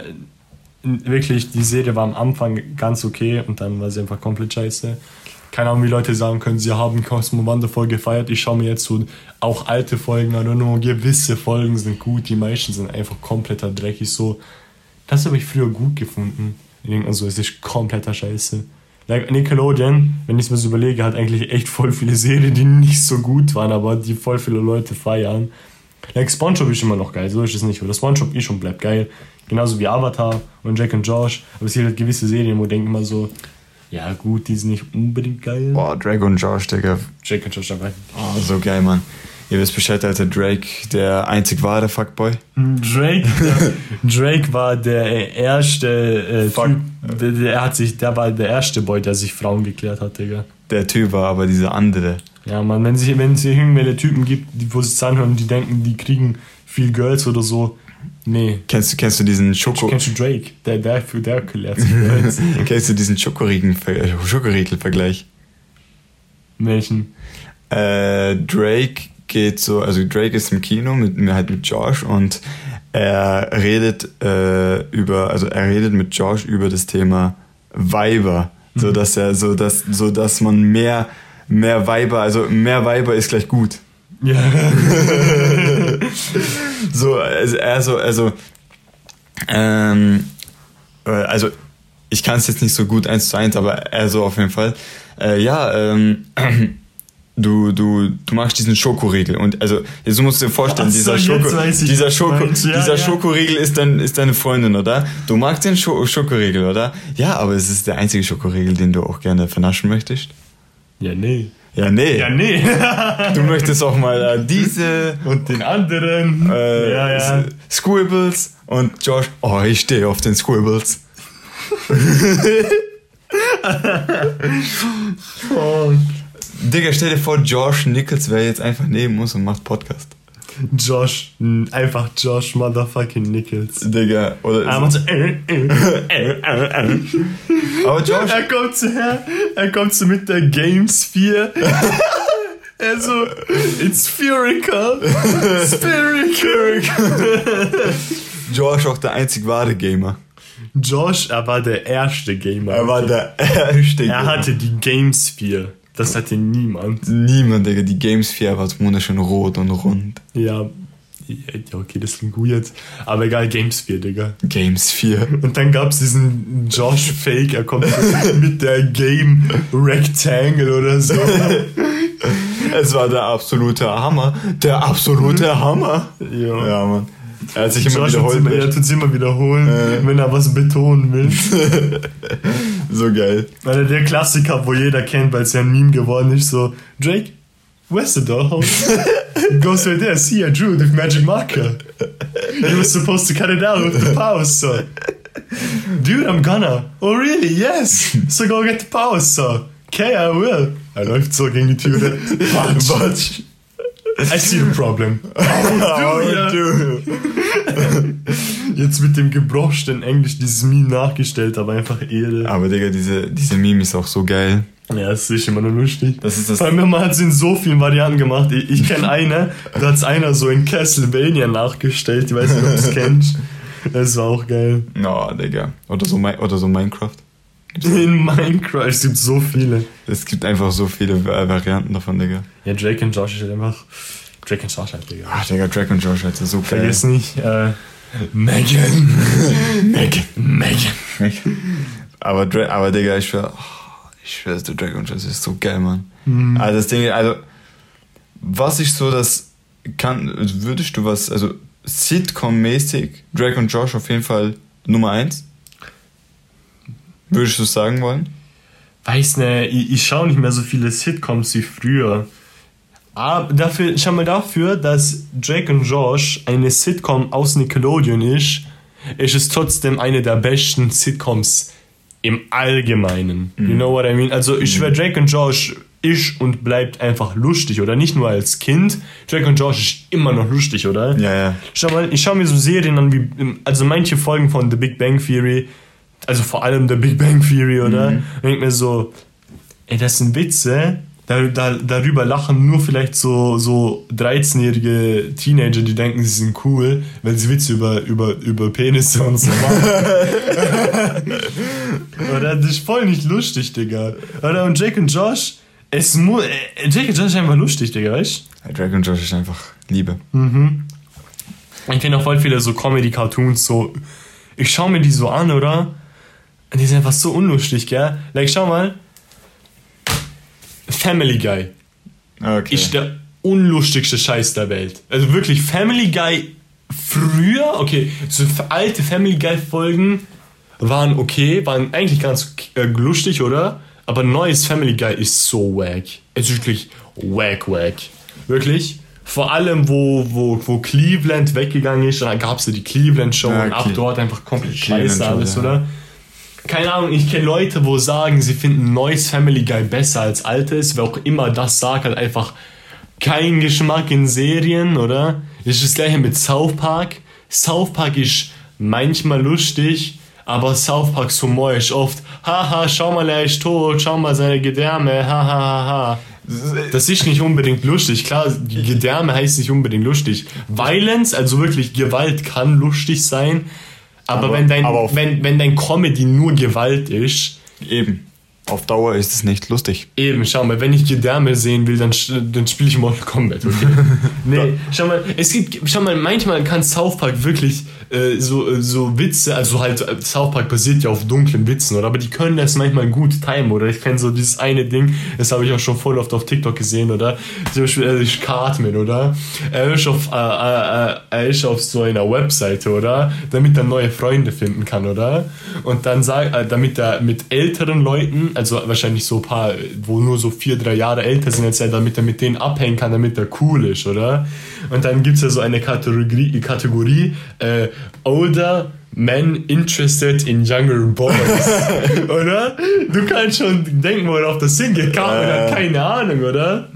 wirklich, die Serie war am Anfang ganz okay und dann war sie einfach komplett scheiße. Keine Ahnung, wie Leute sagen können, sie haben Cosmo Wanda voll gefeiert. Ich schaue mir jetzt so auch alte Folgen an und nur gewisse Folgen sind gut, die meisten sind einfach kompletter Dreckig. So, das habe ich früher gut gefunden. Ich denke mal so, es ist kompletter Scheiße. Like Nickelodeon, wenn ich es mir so überlege, hat eigentlich echt voll viele Serien, die nicht so gut waren, aber die voll viele Leute feiern. Like Spongebob ist immer noch geil, so ist es nicht. Oder Spongebob ist und bleibt geil. Genauso wie Avatar und Jack und Josh. Aber es gibt halt gewisse Serien, wo ich denke immer so, ja gut, die sind nicht unbedingt geil. Boah, Dragon Josh, Digga. Jack und Josh dabei. Oh, so geil, Mann. Ihr wisst Bescheid, Alter, Drake, der einzig wahre Fuckboy. Drake, der, Drake war der erste äh, Fuck. Typ, der, der, hat sich, der war der erste Boy, der sich Frauen geklärt hat, Digga. Der Typ war aber dieser andere. Ja, man, wenn es wenn es irgendwelche Typen gibt, die, wo sie es anhören und die denken, die kriegen viel Girls oder so, nee. Kennst du, kennst du diesen Schoko... Kennst du Drake? Der, der, der Girls. kennst du diesen Schokoriegel- Schokoriegel-Vergleich? Welchen? Äh, Drake geht so, also Drake ist im Kino mit mir halt mit Josh und er redet äh, über, also er redet mit Josh über das Thema Weiber, so dass er, so dass, so dass man mehr, mehr Weiber, also mehr Weiber ist gleich gut. Ja. So, also, also, also, ähm, äh, also ich kann es jetzt nicht so gut eins zu eins, aber er so auf jeden Fall. Äh, ja, ähm, du, du, du machst diesen Schokoriegel und also jetzt musst du dir vorstellen, so, dieser, Schoko, dieser, Schoko. Ja, dieser ja. Schokoriegel ist, dein, ist deine Freundin, oder? Du magst den Scho Schokoriegel, oder? Ja, aber es ist der einzige Schokoriegel, den du auch gerne vernaschen möchtest. Ja, nee. Ja, nee. Ja, nee. Du möchtest auch mal äh, diese Und den anderen. äh, ja, ja. Squibbles und Josh. Oh, ich stehe auf den Squibbles. Oh, Digga, stell dir vor, Josh Nichols wäre jetzt einfach neben uns und macht Podcast. Josh. mm, Einfach Josh Motherfucking Nichols. Digga, oder. Er macht so, äh, äh, äh, äh, äh. aber Josh. Er kommt so her, er kommt so mit der Gamesphere. er so, it's spherical. Spherical. Josh auch der einzig wahre Gamer. Josh, er war der erste Gamer. Er war der erste Er Gamer. hatte die Gamesphere. Das hatte niemand. Niemand, Digga. Die Gamesphere war so wunderschön rot und rund. Ja. Ja, okay, das klingt gut jetzt. Aber egal, Gamesphere, Digga. Gamesphere. Und dann gab's diesen Josh Fake, er kommt mit der Game Rectangle oder so. Es war der absolute Hammer. Der absolute Hammer. Ja. Ja, Mann. Er hat sich immer Josh immer, er tut's immer wiederholen, Äh. wenn er was betonen will. So geil. Weil der Klassiker, wo jeder kennt, weil es ja ein Meme geworden ist, so, Drake, where's the dollhouse? Goes right there, see, I drew with magic marker. You were supposed to cut it out with the power saw. Dude, I'm gonna. Oh really? Yes. So go get the power saw. Okay, I will. Er läuft so gegen die Türe. Watch. Watch. I see the problem. Oh, du, ja. Jetzt mit dem gebrochenen Englisch dieses Meme nachgestellt, aber einfach Ehre. Aber Digga, diese, diese Meme ist auch so geil. Ja, das ist immer nur lustig. Das ist das. Vor allem, man hat es in so vielen Varianten gemacht. Ich, ich kenne eine, da hat es einer so in Castlevania nachgestellt. Ich weiß nicht, ob du es kennst. Das war auch geil. No, Digga. Oder so, oder so Minecraft. In Minecraft, es gibt so viele. Es gibt einfach so viele Varianten davon, Digga. Ja, Drake und Josh ist halt einfach. Drake und Josh halt, Digga. Ach, Digga, Drake und Josh halt so geil. Vergiss nicht, äh, Megan. Megan. Megan. Aber, Dra aber Digga, ich schwör, oh, ich schwör, der Drake und Josh ist so geil, Mann. Mhm. Also das Ding, also, was ich so das kann, würdest du was, also Sitcom-mäßig, Drake und Josh auf jeden Fall Nummer eins? Würdest du sagen wollen? Weiß ne, ich, ich schaue nicht mehr so viele Sitcoms wie früher. Aber dafür, schau mal dafür, dass Drake und Josh eine Sitcom aus Nickelodeon ist, ist es trotzdem eine der besten Sitcoms im Allgemeinen. Mhm. You know what I mean? Also ich schwör, Drake und Josh ist und bleibt einfach lustig, oder? Nicht nur als Kind. Drake und Josh ist immer noch lustig, oder? Ja, ja. Schau mal, ich schaue mir so Serien an wie, also manche Folgen von The Big Bang Theory, also vor allem The Big Bang Theory, oder? Mhm. Denk mir so, ey, das sind Witze, da, da, darüber lachen nur vielleicht so, so 13-jährige Teenager, die denken, sie sind cool, wenn sie Witze über, über, über Penisse und so machen. oder? Das ist voll nicht lustig, Digga. Oder? Und Jake und Josh, es muss. Äh, Jake und Josh ist einfach lustig, Digga, weißt du? Jake und Josh ist einfach Liebe. Mhm. Ich kenne auch voll viele so Comedy-Cartoons, so. Ich schaue mir die so an, oder? Die sind einfach so unlustig, gell? Like, schau mal. Family Guy. Okay. Ist der unlustigste Scheiß der Welt. Also wirklich, Family Guy früher, okay, so alte Family Guy Folgen waren okay, waren eigentlich ganz äh, lustig, oder? Aber neues Family Guy ist so wack. Es ist wirklich wack, wack. Wirklich. Vor allem, wo, wo, wo Cleveland weggegangen ist, dann gab es ja die Cleveland Show ja, und ab dort einfach komplett scheiße alles, ja. oder? Keine Ahnung, ich kenne Leute, wo sagen, sie finden neues Family Guy besser als altes. Wer auch immer das sagt, hat einfach keinen Geschmack in Serien, oder? Das ist das gleiche mit South Park. South Park ist manchmal lustig, aber South Parks Humor ist oft, haha, schau mal, er ist tot, schau mal seine Gedärme, haha, haha. Das ist nicht unbedingt lustig. Klar, Gedärme heißt nicht unbedingt lustig. Violence, also wirklich Gewalt, kann lustig sein, aber, aber wenn, dein, aber wenn, wenn dein Comedy nur Gewalt ist. Eben. Auf Dauer ist es nicht lustig. Eben, schau mal, wenn ich Gedärme sehen will, dann, dann spiele ich Mortal Kombat, okay? nee, schau mal, es gibt, schau mal, manchmal kann South Park wirklich äh, so, äh, so Witze, also halt, äh, South Park basiert ja auf dunklen Witzen, oder? Aber die können das manchmal gut timen, oder? Ich kenne so dieses eine Ding, das habe ich auch schon voll oft auf TikTok gesehen, oder? Zum Beispiel, er ist Cartman, oder? Er ist auf, äh, äh, er ist auf so einer Webseite, oder? Damit er neue Freunde finden kann, oder? Und dann sagt, äh, damit er mit älteren Leuten, also wahrscheinlich so ein paar, wo nur so vier, drei Jahre älter sind als er, damit er mit denen abhängen kann, damit er cool ist, oder? Und dann gibt es ja so eine Kategorie, Kategorie äh, Older Men interested in younger boys. oder? Du kannst schon denken, worauf das hingeht. Carmen äh. hat keine Ahnung, oder?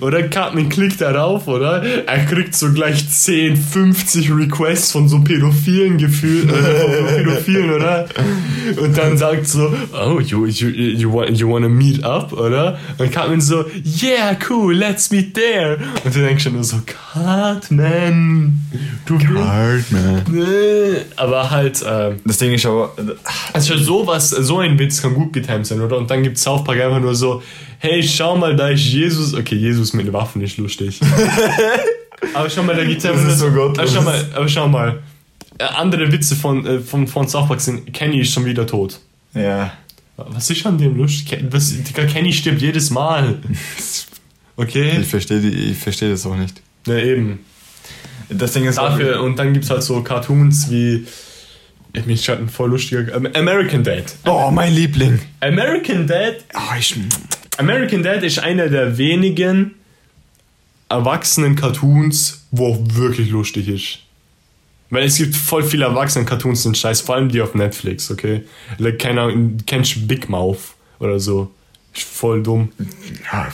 Oder Cartman klickt darauf, oder? Er kriegt so gleich 10, 50 Requests von so pädophilen Gefühlen, äh, Pädophilen, oder? Und dann sagt so, oh, you, you, you, want, you wanna meet up, oder? Und Cartman so, yeah, cool, let's meet there. Und du denkst schon nur so, Cartman, du Cartman. Nee. Aber halt, äh, Das Ding ist aber... Also sowas, so ein Witz kann gut getimt sein, oder? Und dann gibt South Park einfach nur so, hey, schau mal, da ist Jesus. Okay, Jesus mit Waffen ist lustig. aber schau mal, da gibt's einfach. Das ist so gut. Aber schau mal, aber schau mal. Äh, andere Witze von, äh, von, von South Park sind, Kenny ist schon wieder tot. Ja. Was ist an dem lustig? Was, Kenny stirbt jedes Mal. Okay? Ich verstehe ich versteh das auch nicht. Ja, eben. Das Ding ist Dafür, und dann gibt es halt so Cartoons wie. Ich bin gerade ein voll lustiger. American Dad. Oh, mein Liebling. American Dad. Oh, ich, American Dad ist einer der wenigen erwachsenen Cartoons, wo auch wirklich lustig ist. Weil es gibt voll viele erwachsene Cartoons, sind scheiß, vor allem die auf Netflix, okay? Like, keine Ahnung, kennst du Big Mouth oder so? Voll dumm. Ja,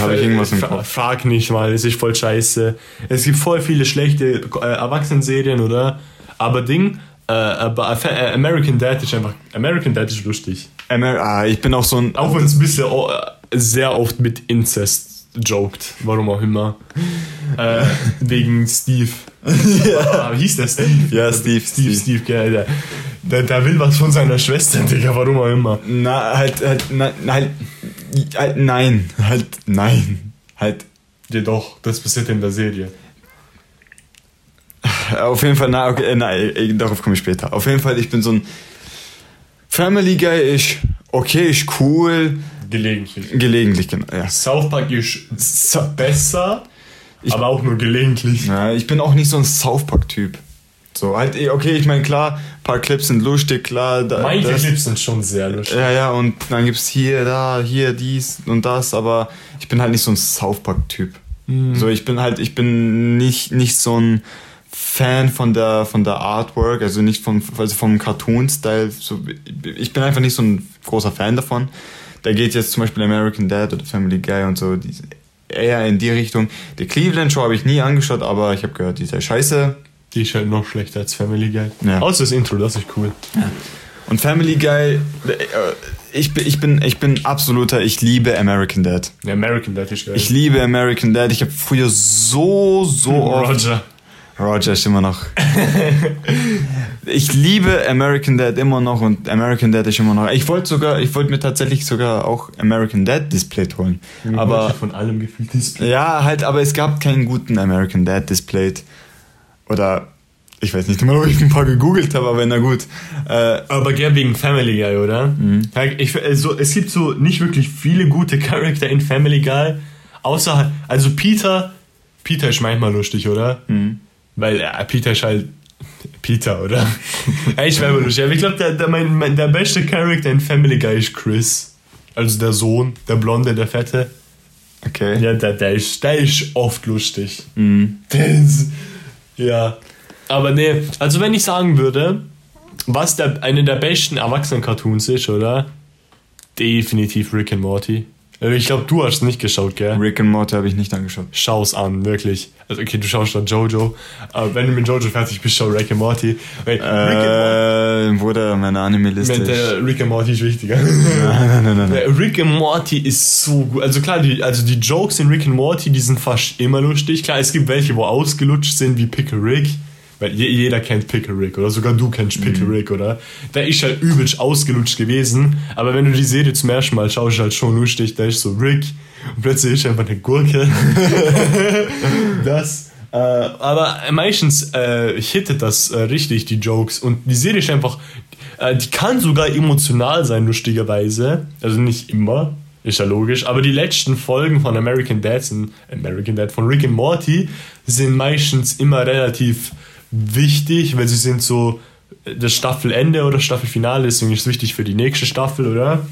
habe ich irgendwas im Kopf. Frag nicht mal, es ist voll scheiße. Es gibt voll viele schlechte äh, Erwachsenenserien, oder? Aber Ding, äh, aber äh, American Dad ist einfach. American Dad ist lustig. Amer ah, ich bin auch so ein. Auch wenn es ein bisschen oh, sehr oft mit Inzest joked, warum auch immer. äh, wegen Steve. ja. Wie hieß der Steve? Ja, Steve. Steve, Steve, Steve geil. Der, der, der, will was von seiner Schwester, Digga, warum auch immer. Na, halt, halt, na, halt, halt, nein, halt, nein, halt. Ja doch, das passiert in der Serie. Auf jeden Fall, na, okay, nein, darauf komme ich später. Auf jeden Fall, ich bin so ein Family Guy, ist okay, ist cool. Gelegentlich. Gelegentlich, genau, ja. South Park ist besser, ich, aber auch nur gelegentlich. Ja, ich bin auch nicht so ein South Park-Typ. So, halt, eh, okay, ich meine, klar, ein paar Clips sind lustig, klar. Da, Manche das, Clips sind schon sehr lustig. Ja, ja, und dann gibt es hier, da, hier, dies und das, aber ich bin halt nicht so ein South Park-Typ. Mhm. So, ich bin halt, ich bin nicht, nicht so ein Fan von der, von der Artwork, also nicht vom, also vom Cartoon-Style. So, ich bin einfach nicht so ein großer Fan davon. Da geht jetzt zum Beispiel American Dad oder Family Guy und so, die, eher in die Richtung. Die Cleveland Show habe ich nie angeschaut, aber ich habe gehört, die sei scheiße. Die ist halt noch schlechter als Family Guy. Ja. Außer das Intro, das ist cool. Ja. Und Family Guy, äh, ich bin, ich bin, ich bin absoluter, ich liebe American Dad. Ja, American Dad ist geil. Ich liebe American Dad. Ich habe früher so, so oft. Roger. Roger ist immer noch. ich liebe American Dad immer noch und American Dad ist immer noch. Ich wollte sogar, ich wollte mir tatsächlich sogar auch American Dad Display holen. Ja, aber von allem gefühlt Display. Ja, halt, aber es gab keinen guten American Dad Display. Oder ich weiß nicht mal, ob ich ein paar gegoogelt habe, aber na gut. Äh, aber gern wegen Family Guy, oder? Mhm. Ich, also, es gibt so nicht wirklich viele gute Charakter in Family Guy. Außer, also Peter, Peter ist manchmal lustig, oder? Mhm. Weil äh, Peter ist halt Peter, oder? ich war immer lustig. Aber ich glaube, der, der, mein, mein, der beste Charakter in Family Guy ist Chris. Also der Sohn, der Blonde, der Fette. Okay. Ja, der, der, ist, der ist oft lustig. Mhm. Ist, ja. Aber nee, also wenn ich sagen würde, was der, eine der besten Erwachsenen-Cartoons ist, oder? Definitiv Rick and Morty. Also ich glaube, du hast es nicht geschaut, gell? Rick and Morty habe ich nicht angeschaut. Schau's an, wirklich. Also okay, du schaust dann Jojo. Aber wenn du mit Jojo fertig bist, schau Rick and Morty. Äh, Rick and Bruder, meine Anime-Liste. Der Rick and Morty ist wichtiger. nein, nein, nein, nein. Rick and Morty ist so gut. Also klar, die, also die Jokes in Rick and Morty, die sind fast immer lustig. Klar, es gibt welche, wo ausgelutscht sind, wie Pickle Rick. Weil jeder kennt Pickle Rick oder sogar du kennst Pickle mhm. Rick, oder? Der ist halt übelst ausgelutscht gewesen, aber wenn du die Serie zum ersten Mal schaust, ist halt schon lustig, da ist so Rick und plötzlich ist er einfach eine Gurke. das. Äh, aber meistens äh, hittet das äh, richtig, die Jokes. Und die Serie ist einfach, äh, die kann sogar emotional sein, lustigerweise. Also nicht immer, ist ja logisch. Aber die letzten Folgen von American Dad sind, American Dad, von Rick and Morty, sind meistens immer relativ wichtig, weil sie sind so das Staffelende oder Staffelfinale, deswegen ist es wichtig für die nächste Staffel, oder?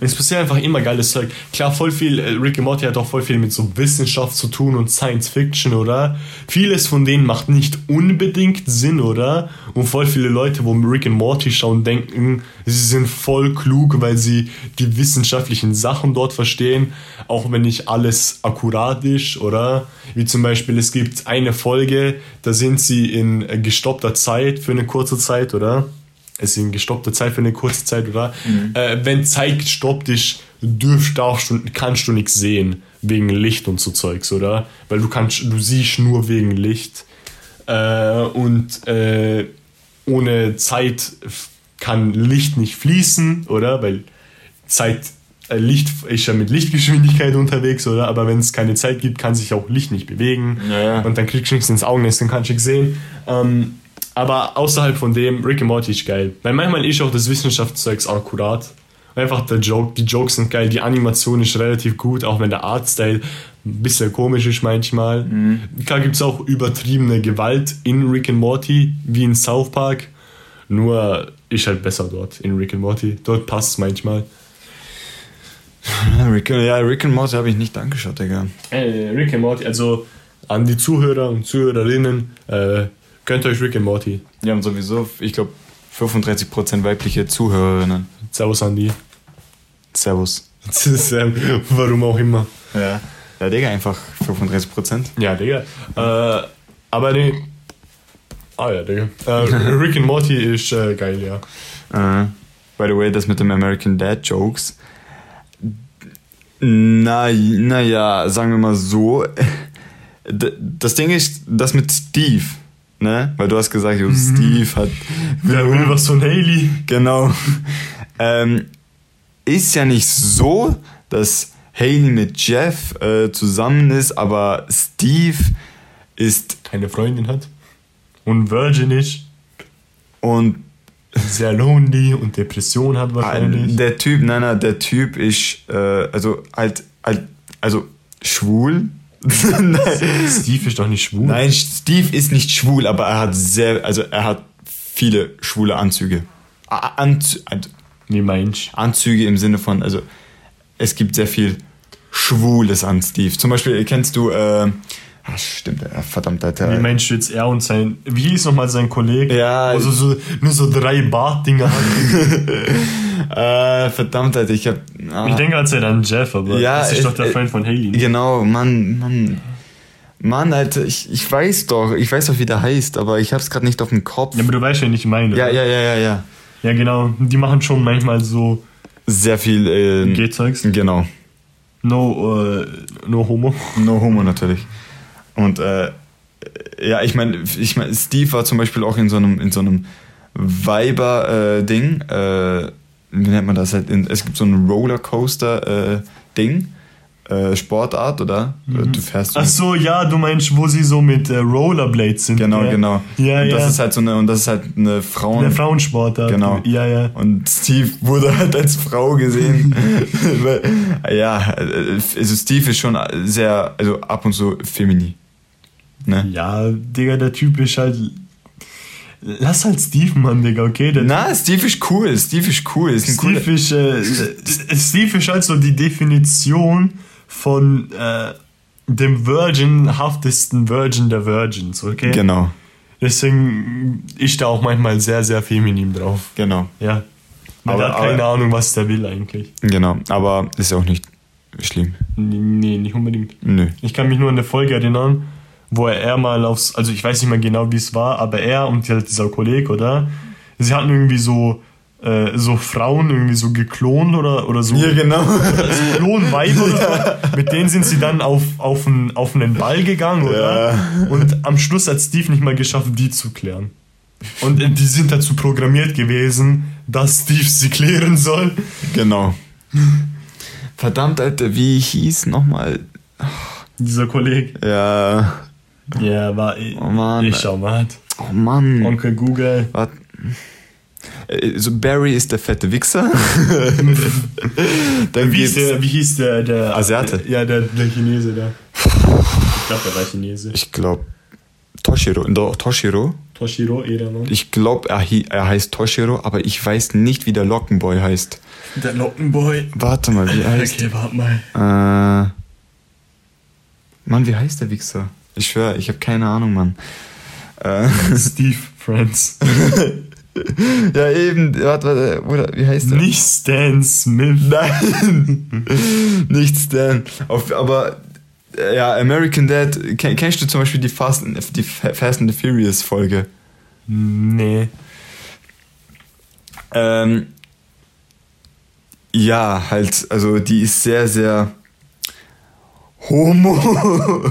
Und es passiert einfach immer geiles Zeug. Klar, voll viel, äh, Rick Morty hat auch voll viel mit so Wissenschaft zu tun und Science Fiction, oder? Vieles von denen macht nicht unbedingt Sinn, oder? Und voll viele Leute, wo Rick and Morty schauen, denken, sie sind voll klug, weil sie die wissenschaftlichen Sachen dort verstehen, auch wenn nicht alles akkurat ist, oder? Wie zum Beispiel, es gibt eine Folge, da sind sie in gestoppter Zeit für eine kurze Zeit, oder? Es in gestoppter Zeit für eine kurze Zeit, oder? Mhm. Äh, wenn Zeit gestoppt ist, dürfst, darfst du, kannst du nichts sehen wegen Licht und so Zeugs, oder? Weil du kannst, du siehst nur wegen Licht. Äh, und äh, ohne Zeit kann Licht nicht fließen, oder? Weil Zeit, äh, Licht ist ja mit Lichtgeschwindigkeit unterwegs, oder? Aber wenn es keine Zeit gibt, kann sich auch Licht nicht bewegen. Ja, ja. Und dann kriegst du nichts ins Augenäst, dann kannst du nichts sehen. Ähm, aber außerhalb von dem, Rick and Morty ist geil. Weil manchmal ist auch das Wissenschaftszeugs akkurat. Einfach der Joke, die Jokes sind geil, die Animation ist relativ gut, auch wenn der Artstyle ein bisschen komisch ist manchmal. Mhm. Klar gibt es auch übertriebene Gewalt in Rick and Morty, wie in South Park. Nur ist halt besser dort in Rick and Morty. Dort passt es manchmal. Rick, ja, Rick and Morty habe ich nicht angeschaut, Digga. Äh, Rick and Morty, also an die Zuhörer und Zuhörerinnen, äh, Gönnt euch Rick and Morty. Ja, und sowieso, ich glaube, 35% weibliche Zuhörerinnen. Servus an die. Servus. Warum auch immer. Ja. Ja, Digga, einfach 35 Prozent. Ja, Digga. Äh, aber nee. Ah ja, Digga. Äh, Rick and Morty ist äh, geil, ja. Äh, by the way, das mit dem American Dad Jokes. Na, naja, sagen wir mal so. Das Ding ist, das mit Steve, ne? Weil du hast gesagt, jo, Steve hat. Wer will was von Haley? Genau. ähm, ist ja nicht so, dass Haley mit Jeff äh, zusammen ist, aber Steve ist Keine Freundin hat. Und Virgin ist. und Sehr lonely und Depression hat wahrscheinlich. der Typ, nein, nein, der Typ ist äh, also halt, halt also schwul. nein, Steve ist doch nicht schwul. nein, Steve ist nicht schwul, aber er hat sehr, also er hat viele schwule Anzüge. Anz Wie meinst Anzüge im Sinne von, also es gibt sehr viel Schwules an Steve. Zum Beispiel kennst du, äh, ah, stimmt, äh, verdammt, Alter. Wie meinst du jetzt er und sein. Wie hieß nochmal sein Kollege? Ja. Also so, nur so drei Bartdinger hat. Äh, verdammt, Alter, ich hab. ah, Ich denke, als er dann Jeff, aber Ja, das ist es- doch der äh, Freund von Haley. ne? Genau, Mann, Mann. Mann, Alter, ich, ich weiß doch, ich weiß doch, wie der heißt, aber ich hab's gerade nicht auf dem Kopf. Ja, aber du weißt ja, nicht meine. Ja, ja, ja, ja, ja. Ja, genau. Die machen schon manchmal so Sehr viel. Äh, G-Zeugs. Genau. No, äh, no homo. No Homo natürlich. Und äh, ja, ich meine, ich mein, Steve war zum Beispiel auch in so einem, in so einem Weiber-Ding. Äh, wie nennt man das halt? In, es gibt so ein Rollercoaster-Ding. Äh, Sportart, oder? Du fährst Ach so, ja, du meinst, wo sie so mit äh, Rollerblades sind. Genau, ja. genau. Ja, und ja. das ist halt so eine, und das ist halt eine Frauen. Der Frauensportart. Genau. Ja, ja. Und Steve wurde halt als Frau gesehen. Ja, also Steve ist schon sehr, also ab und zu feminin. Ne? Ja, Digga, der Typ ist halt. Lass halt Steve, Mann, Digga, okay? Der Na, Steve ist cool. Steve ist cool. Ist Steve cooler. ist, äh, Steve ist halt so die Definition von äh, dem Virgin-haftesten Virgin der Virgins, okay? Genau, Deswegen ist er auch manchmal sehr, sehr feminin drauf. genau, Ja. Man Aber- hat keine aber- Ahnung, was der will eigentlich. genau. Aber ist ja auch nicht schlimm. Nee, nicht unbedingt. Nö. Ich kann mich nur an eine Folge erinnern, wo er mal aufs, also ich weiß nicht mehr genau, wie es war, aber er und halt dieser Kollege, oder? Sie hatten irgendwie so, äh, so Frauen irgendwie so geklont oder, oder so. genau. Klonweib oder so. Mit denen sind sie dann auf, auf, einen, auf einen Ball gegangen, oder? Und am Schluss hat Steve nicht mal geschafft, die zu klären. Und äh, die sind dazu programmiert gewesen, dass Steve sie klären soll. genau. Verdammt, Alter, wie hieß nochmal? Dieser Kollege. Ja. Ja, war ich. Oh Mann. Ich schau mal. Oh Mann. Onkel Google. Warte. Äh, So Barry ist der fette Wichser. Dann Wie hieß der, wie hieß der, der Asiate. Ja, der, der Chinese da. Ich glaube, der war Chinese. Ich glaube Toshiro. Doch, Toshiro. Toshiro Eramon. Ich glaube, er, er heißt Toshiro, aber ich weiß nicht, wie der Lockenboy heißt. Der Lockenboy. Warte mal, wie heißt Okay, warte mal. Äh. Mann, wie heißt der Wichser? Ich schwöre, ich habe keine Ahnung, Mann. Äh, Steve Friends. ja, eben, warte, warte, oder, wie heißt der? Nicht Stan Smith. Nein! Nicht Stan. Auf, aber, äh, ja, American Dad, ken, kennst du zum Beispiel die Fast, and- die Fa- Fast and the Furious Folge? Nee. Ähm, ja, halt, also die ist sehr, sehr homo,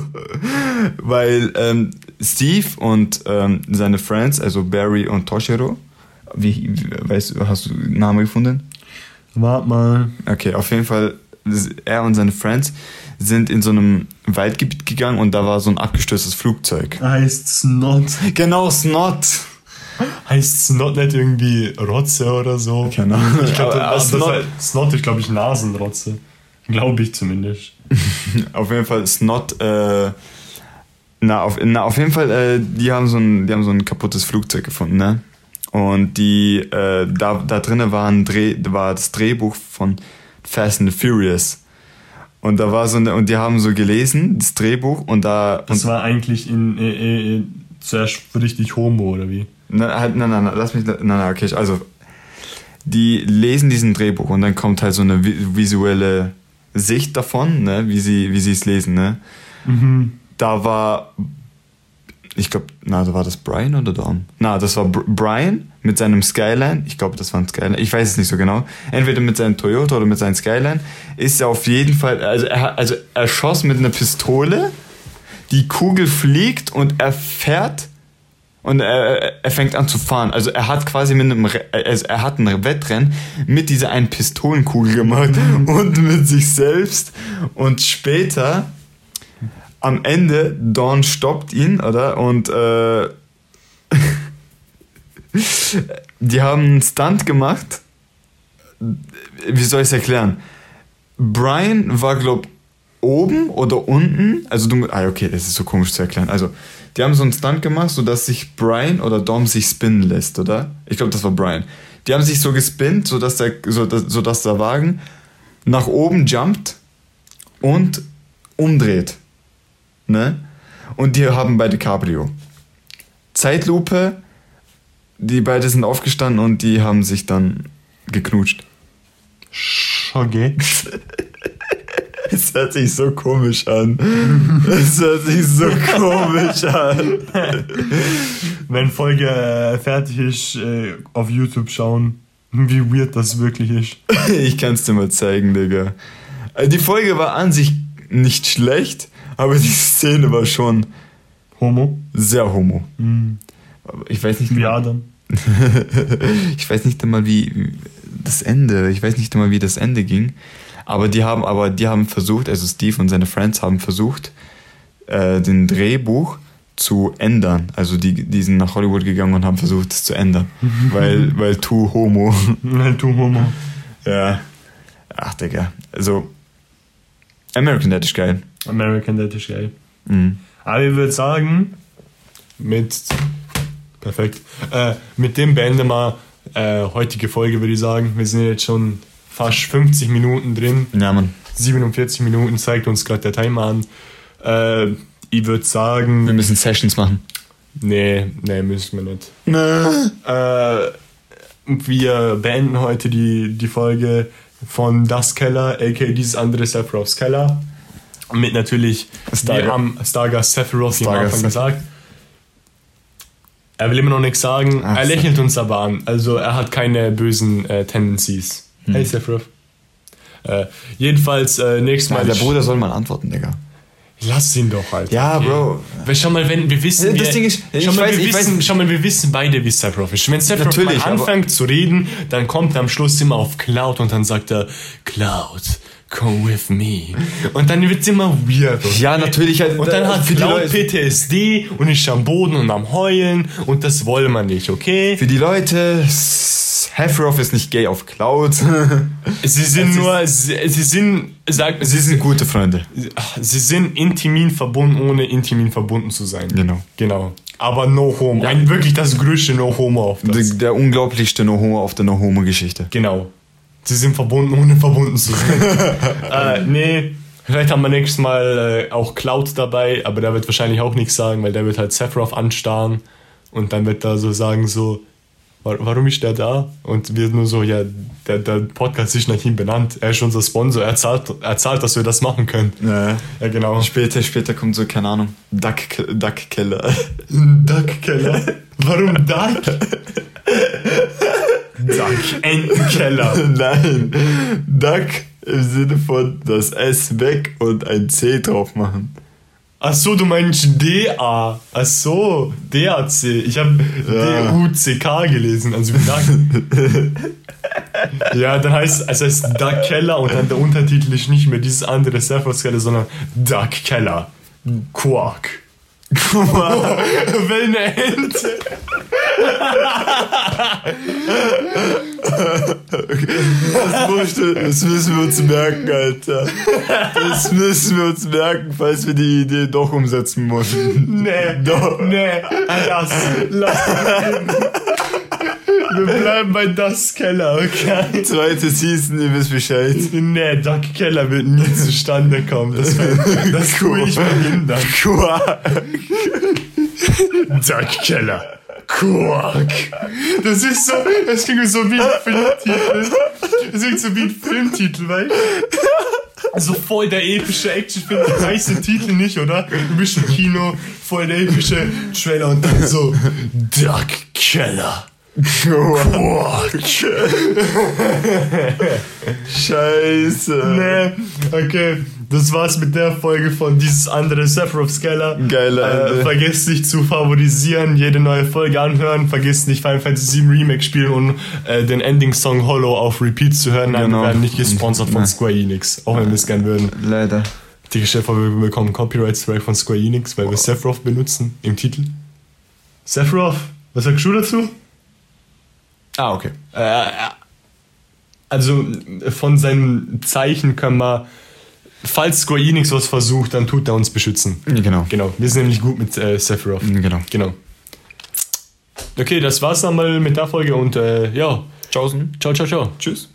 weil ähm, Steve und ähm, seine Friends, also Barry und Toshiro, wie, weißt du, hast du einen Namen gefunden? Warte mal. Okay, auf jeden Fall, er und seine Friends sind in so einem Waldgebiet gegangen und da war so ein abgestürztes Flugzeug. Heißt Snot. Genau, Snot. Heißt Snot nicht irgendwie Rotze oder so? Keine Ahnung. Ich glaube, Snot- Snot ist, glaube ich, Nasenrotze. Glaube ich zumindest. Auf jeden Fall Snot, äh, na, auf, na, auf jeden Fall, äh, die haben so ein, die haben so ein kaputtes Flugzeug gefunden, ne? Und die, äh, da, da drinnen war ein Dreh, war das Drehbuch von Fast and the Furious. Und da war so eine, und die haben so gelesen, das Drehbuch, und da, Das und, war eigentlich in, äh, äh, zuerst richtig homo, oder wie? na, halt, nein, nein, nein, lass mich, nein, nein, okay, also, die lesen diesen Drehbuch und dann kommt halt so eine visuelle Sicht davon, ne, wie sie wie es lesen, ne. Mhm. Da war ich glaube, na, da war das Brian oder Dom? Na, das war Br Brian mit seinem Skyline. Ich glaube, das war ein Skyline. Ich weiß es nicht so genau. Entweder mit seinem Toyota oder mit seinem Skyline. Ist er auf jeden Fall, also er, also er schoss mit einer Pistole. Die Kugel fliegt und er fährt und er, er fängt an zu fahren. Also er hat quasi mit einem, also er hat ein Wettrennen mit dieser einen Pistolenkugel gemacht und mit sich selbst. Und später am Ende, Dawn stoppt ihn, oder? Und äh, die haben einen Stunt gemacht. Wie soll ich es erklären? Brian war, glaub, oben oder unten. Also du, ah, okay, das ist so komisch zu erklären. Also, die haben so einen Stunt gemacht, sodass sich Brian oder Dom sich spinnen lässt, oder? Ich glaube, das war Brian. Die haben sich so gespinnt, sodass der, sodass der Wagen nach oben jumpt und umdreht. Ne? Und die haben beide Cabrio. Zeitlupe, die beide sind aufgestanden und die haben sich dann geknutscht. Okay. Es hört sich so komisch an. Es hört sich so komisch an. Wenn Folge äh, fertig ist, äh, auf YouTube schauen, wie weird das wirklich ist. Ich kann es dir mal zeigen, Digga. Äh, die Folge war an sich nicht schlecht, aber die Szene war schon Homo. Sehr homo. Mhm. Ich weiß nicht. Wie Adam. ich weiß nicht einmal, wie das Ende, ich weiß nicht einmal, wie das Ende ging. Aber die haben, aber die haben versucht, also Steve und seine Friends haben versucht, äh, den Drehbuch zu ändern. Also die, die sind nach Hollywood gegangen und haben versucht, es zu ändern. weil, weil too homo. Weil too homo. Ja. Ach, Digga. Also, American Dad ist geil. American Dad ist geil. Mhm. Aber ich würde sagen, mit. Perfekt. Äh, mit dem beenden wir äh, heutige Folge, würde ich sagen. Wir sind jetzt schon fast 50 Minuten drin. Ja, Mann. 47 Minuten zeigt uns gerade der Timer an. Äh, ich würde sagen. Wir müssen Sessions machen. Nee, nee, müssen wir nicht. Nee. Äh, wir beenden heute die, die Folge von Das Keller, aka dieses andere Sephiroths Keller. Mit natürlich, Starga. wir haben Stargast Sephiroth am Anfang gesagt. Er will immer noch nichts sagen. Ach, er lächelt uns aber an. Also er hat keine bösen äh, Tendencies. Hm. Hey Sephiroth. Äh, jedenfalls, äh, nächstes Mal. Ja, der Bruder soll mal antworten, Digga. Lass ihn doch halt. Ja, Bro. Weil schau mal, wenn wir wissen, das wir, Ding ist, schau, mal, weiß, wir wissen schau mal, wir wissen beide, wie Sephiroth ist. Wenn Sephiroth mal anfängt zu reden, dann kommt er am Schluss immer auf Cloud und dann sagt er, Cloud, come with me. Und dann wird es immer weird. Okay? Ja, natürlich. Halt, und dann hat Cloud PTSD und ist am Boden und am Heulen und das wollen wir nicht, okay? Für die Leute, Sephiroth ist nicht gay auf Cloud. sie sind nur, sie, sie, sind, sag, sie sind gute Freunde. Sie sind intimin verbunden, ohne intimin verbunden zu sein. Genau. Genau. Aber No Homo. Ja. Ein, wirklich das größte No Homo auf das. Der, der unglaublichste No Homo auf der No Homo Geschichte. Genau. Sie sind verbunden, ohne verbunden zu sein. äh, nee, vielleicht haben wir nächstes Mal äh, auch Cloud dabei, aber der wird wahrscheinlich auch nichts sagen, weil der wird halt Sephiroth anstarren und dann wird er so sagen so, warum ist der da? Und wir nur so, ja, der, der Podcast ist nach ihm benannt. Er ist unser Sponsor. Er zahlt, er zahlt dass wir das machen können. Ja, ja genau. Später, später kommt so, keine Ahnung, Duck, Duck Keller. Duck Keller? Warum Duck? Duck, Entenkeller. Nein, Duck im Sinne von das S weg und ein C drauf machen. Ach so, du meinst DA. Ach so, DAC. Ich habe ja. D-U-C-K gelesen, also Duck. ja, dann heißt es heißt Duck Keller und dann der Untertitel ist nicht mehr dieses andere Sephiroth Keller, sondern Duck Keller. Quark. Guck mal, will eine Ente. Das, das, müssen wir uns merken, Alter. Das müssen wir uns merken, falls wir die Idee doch umsetzen müssen. Nee, doch. Nee, lass, lass. Wir bleiben bei Das Keller, okay? Zweite Season, ihr wisst Bescheid. Nee, Duck Keller wird nie zustande kommen. Das, das tue ich verhindern. Duck Keller. Quark. Das ist so, das klingt so wie ein Filmtitel. Das klingt so wie ein Filmtitel, weißt du? Also voll der epische Actionfilm, der heißt den Titel nicht, oder? Du bist im Kino, voll der epische Trailer und dann so Duck Keller. Quark. Scheiße. Nee, okay. Das war's mit der Folge von dieses andere Sephiroth Scalar. Geile Äh, vergesst nicht zu favorisieren, jede neue Folge anhören. Vergesst nicht Final Fantasy VII Remake spielen und äh, den Ending-Song Hollow auf Repeat zu hören. Nein, Genau. wir werden nicht gesponsert von Nein. Square Enix. Auch wenn wir es gern würden. Leider. Die Chef, wir bekommen Copyright Strike von Square Enix, weil wir Sephiroth benutzen im Titel. Sephiroth, was sagst du dazu? Ah, okay. Äh, also von seinem Zeichen können wir, falls Square Enix was versucht, dann tut er uns beschützen. Genau. Genau, wir sind nämlich gut mit äh, Sephiroth. Genau. Genau. Okay, das war's dann mal mit der Folge und äh, ja, Tschaußen. ciao, ciao, ciao. Tschüss.